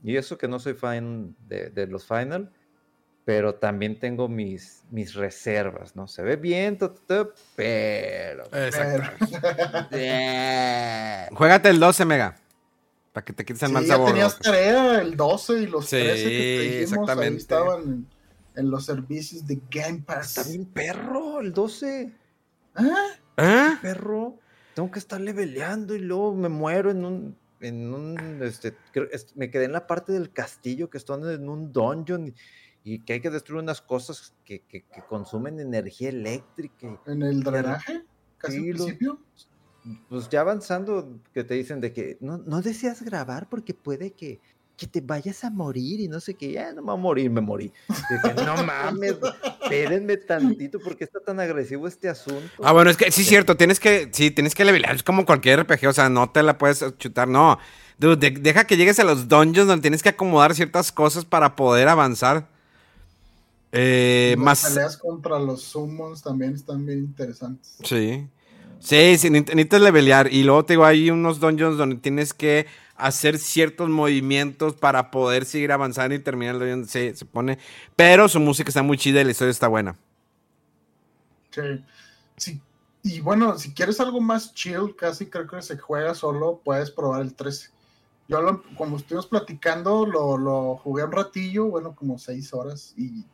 Speaker 3: Y eso que no soy fan de, de los Final. Pero también tengo mis, mis reservas, ¿no? Se ve bien, to, pero.
Speaker 1: Exacto.
Speaker 3: Eh,
Speaker 1: Juégate el 12, Mega. Para que te quites el
Speaker 2: Sí,
Speaker 1: mal
Speaker 2: ya
Speaker 1: sabor.
Speaker 2: tenías
Speaker 1: loco.
Speaker 2: tarea el 12 y los
Speaker 1: Sí,
Speaker 2: 13 que te dijimos, ahí
Speaker 1: exactamente.
Speaker 2: estaban en, los servicios de Game Pass.
Speaker 3: Está bien perro, el 12.
Speaker 2: ¿Ah?
Speaker 1: ¿Eh?
Speaker 3: Perro. Tengo que estar leveleando y luego me muero en un. En un este, me quedé en la parte del castillo que están en un dungeon y, y que hay que destruir unas cosas que, que- que consumen energía eléctrica.
Speaker 2: En el drenaje, casi al principio.
Speaker 3: pues ya avanzando, que te dicen de que no, no deseas grabar porque puede que, que te vayas a morir y no sé qué, ya no me voy a morir, me morí. Dije, no mames, espérenme tantito, porque está tan agresivo este asunto?
Speaker 1: Ah, bueno, es que sí es cierto, tienes que, sí, tienes que levelear, es como cualquier RPG, o sea, no te la puedes chutar, no. Dude, de- deja que llegues a los dungeons donde tienes que acomodar ciertas cosas para poder avanzar. Eh,
Speaker 2: Las
Speaker 1: más...
Speaker 2: peleas contra los summons también están bien interesantes.
Speaker 1: Sí. Sí, sí, ne- necesitas levelear. Y luego te digo, hay unos dungeons donde tienes que hacer ciertos movimientos para poder seguir avanzando y terminar el. Sí, se pone. Pero su música está muy chida y la historia está buena.
Speaker 2: Sí. sí. Y bueno, si quieres algo más chill, casi creo que se juega solo, puedes probar el 13. Yo, lo- como estuvimos platicando, lo, lo jugué un ratillo, bueno, como seis horas, y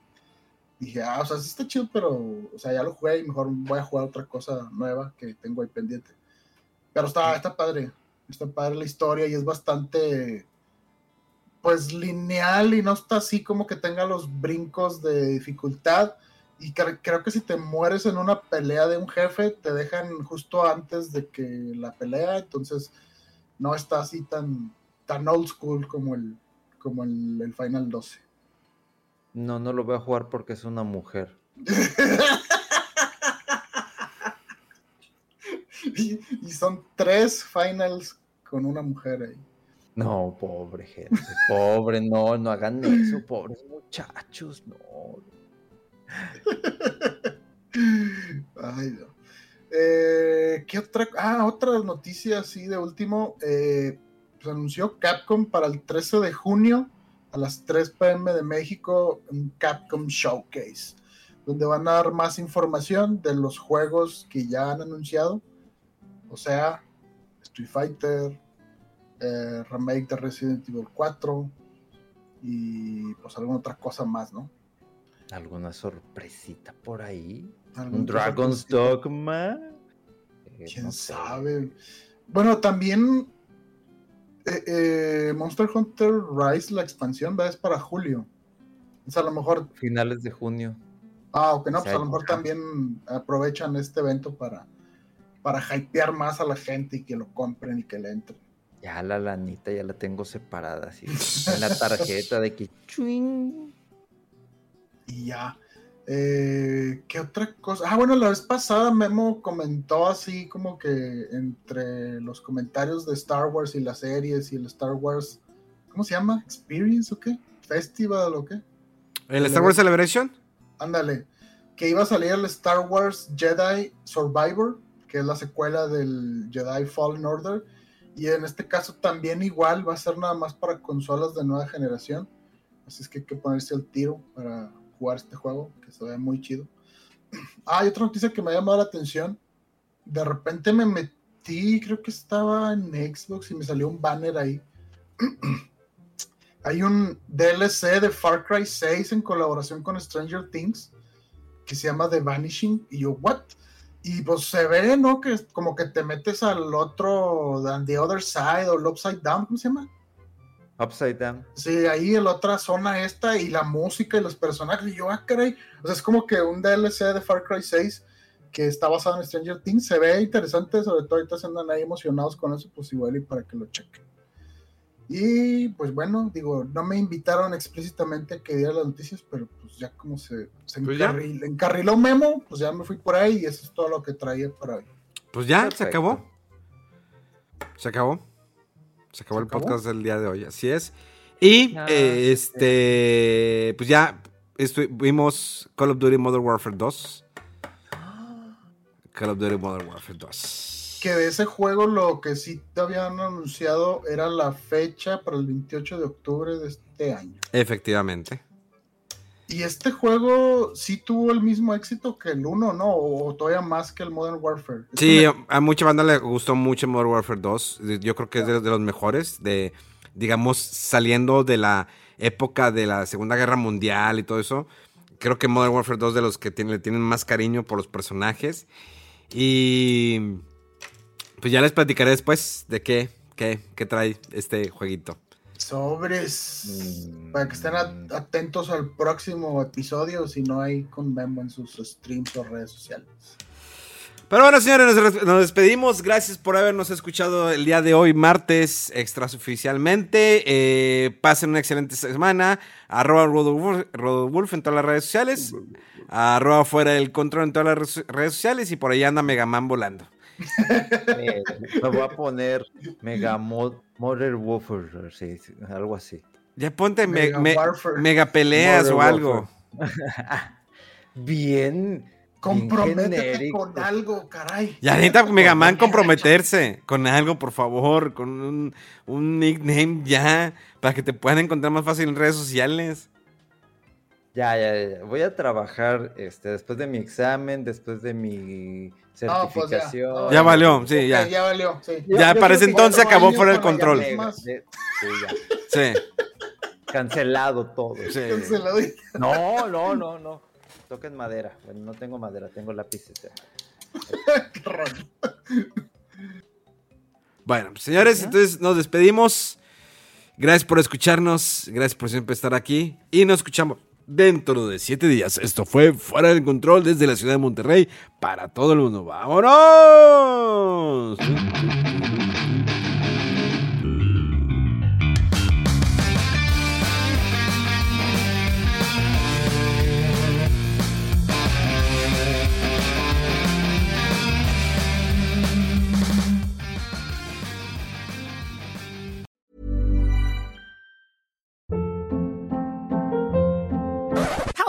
Speaker 2: dije, ah, o sea, sí está chill, pero, o sea, ya lo jugué y mejor voy a jugar otra cosa nueva que tengo ahí pendiente. Pero está, está padre, está padre la historia y es bastante, pues, lineal y no está así como que tenga los brincos de dificultad. Y cre- creo que si te mueres en una pelea de un jefe, te dejan justo antes de que la pelea, entonces no está así tan, tan old school como el, como el, el Final 12.
Speaker 3: No, no lo voy a jugar porque es una mujer.
Speaker 2: y, y son tres finals con una mujer ahí.
Speaker 3: No, pobre gente, pobre, no, no hagan eso, pobres muchachos, no.
Speaker 2: Ay, no. Eh, ¿Qué otra? Ah, otra noticia así de último. eh, se anunció Capcom para el 13 de junio a las 3 pm de México, un Capcom Showcase, donde van a dar más información de los juegos que ya han anunciado. O sea, Street Fighter, eh, remake de Resident Evil 4 y pues alguna otra cosa más, ¿no?
Speaker 3: ¿Alguna sorpresita por ahí? ¿Un Dragon's. Dogma? Eh,
Speaker 2: ¿Quién
Speaker 3: no sé.
Speaker 2: sabe? Bueno, también eh, Monster Hunter Rise, la expansión, ¿verdad? es para julio. Sea, a lo mejor,
Speaker 3: Finales de junio.
Speaker 2: ah, ok, no, pues a lo mejor también aprovechan este evento para, para hypear más a la gente y que lo compren y que le entren.
Speaker 3: Ya la lanita ya la tengo separada así. En la tarjeta de que. chuing.
Speaker 2: Y ya. Eh, ¿Qué otra cosa? Ah, bueno, la vez pasada Memo comentó así como que entre los comentarios de Star Wars y las series y el Star Wars, ¿cómo se llama? ¿Experience o qué? ¿Festival o qué?
Speaker 1: ¿El Star Wars Celebration?
Speaker 2: Ándale, que iba a salir el Star Wars Jedi Survivor, que es la secuela del Jedi Fallen Order, y en este caso también igual va a ser nada más para consolas de nueva generación, así es que hay que ponerse al tiro para jugar este juego, que se ve muy chido. Ah, y otra noticia que me ha llamado la atención, de repente me metí, creo que estaba en Xbox y me salió un banner ahí. Hay un DLC de Far Cry 6 en colaboración con Stranger Things que se llama The Vanishing. Y yo, ¿what? Y pues se ve, ¿no? Que como que te metes al otro, on the other side o el upside down, ¿cómo se llama?
Speaker 3: Upside down.
Speaker 2: Sí, ahí en la otra zona esta y la música y los personajes. Y yo, ah, caray. O sea, es como que un DLC de Far Cry 6 que está basado en Stranger Things. Se ve interesante, sobre todo ahorita se andan ahí emocionados con eso, pues igual y para que lo chequen. Y pues bueno, digo, no me invitaron explícitamente a que diera las noticias, pero pues ya como se, se
Speaker 1: Pues
Speaker 2: encarril- encarriló Memo, pues ya me fui por ahí y eso es todo lo que traía para hoy.
Speaker 1: Pues ya, se acabó. Se acabó. Se acabó
Speaker 2: ¿Se
Speaker 1: el
Speaker 2: acabó?
Speaker 1: podcast del día de hoy, así es. Y
Speaker 3: Ah,
Speaker 1: eh, este, pues ya vimos Call of Duty Modern Warfare 2. Call of Duty Modern Warfare 2.
Speaker 2: Que de ese juego lo que sí te habían anunciado era la fecha para el 28 de octubre de este año.
Speaker 1: Efectivamente.
Speaker 2: Y este juego sí tuvo el mismo éxito que el 1, ¿no? O todavía más que el Modern Warfare.
Speaker 1: Sí, a mucha banda le gustó mucho Modern Warfare 2. Yo creo que es de, de los mejores, de, digamos, saliendo de la época de la Segunda Guerra Mundial y todo eso. creo que Modern Warfare 2 de los que tiene, le tienen más cariño por los personajes. Y pues ya les platicaré después de qué, qué, qué trae este jueguito.
Speaker 2: Sobres.
Speaker 3: Mm.
Speaker 2: Para que estén at- atentos al próximo episodio, si no hay con Memo en sus streams o redes sociales.
Speaker 1: Pero bueno, señores, nos, nos despedimos. Gracias por habernos escuchado el día de hoy, martes, extras oficialmente. Eh, pasen una excelente semana. Arroba Rodolfo- Rodolfo en todas las redes sociales. Arroba fuera del control en todas las redes sociales. Y por ahí anda Megaman volando.
Speaker 3: Eh, me voy a poner Mega Mo- Modern Warfare, sí, algo así.
Speaker 1: Ya ponte me-
Speaker 2: Mega
Speaker 1: me- mega peleas
Speaker 3: Modern
Speaker 1: o algo.
Speaker 3: Bien.
Speaker 2: Comprométete con algo, caray.
Speaker 1: Ya necesita Megaman comprometerse con algo, por favor. Con un, un nickname ya. Para que te puedan encontrar más fácil en redes sociales.
Speaker 3: Ya, ya, ya. Voy a trabajar este, después de mi examen, después de mi
Speaker 2: No, pues ya.
Speaker 3: certificación.
Speaker 1: Ya valió, sí, ya.
Speaker 2: ya valió, sí.
Speaker 1: Ya para ese entonces acabó fuera del control.
Speaker 3: sí, ya.
Speaker 1: Sí.
Speaker 3: Cancelado todo.
Speaker 1: sí.
Speaker 2: Doy.
Speaker 3: No, no, no, no. Toquen madera. Bueno, no tengo madera, tengo lápices.
Speaker 1: Bueno, pues, señores, entonces nos despedimos. Gracias por escucharnos. Gracias por siempre estar aquí. Y nos escuchamos dentro de siete días. Esto fue Fuera del Control desde la ciudad de Monterrey para todo el mundo. ¡Vámonos!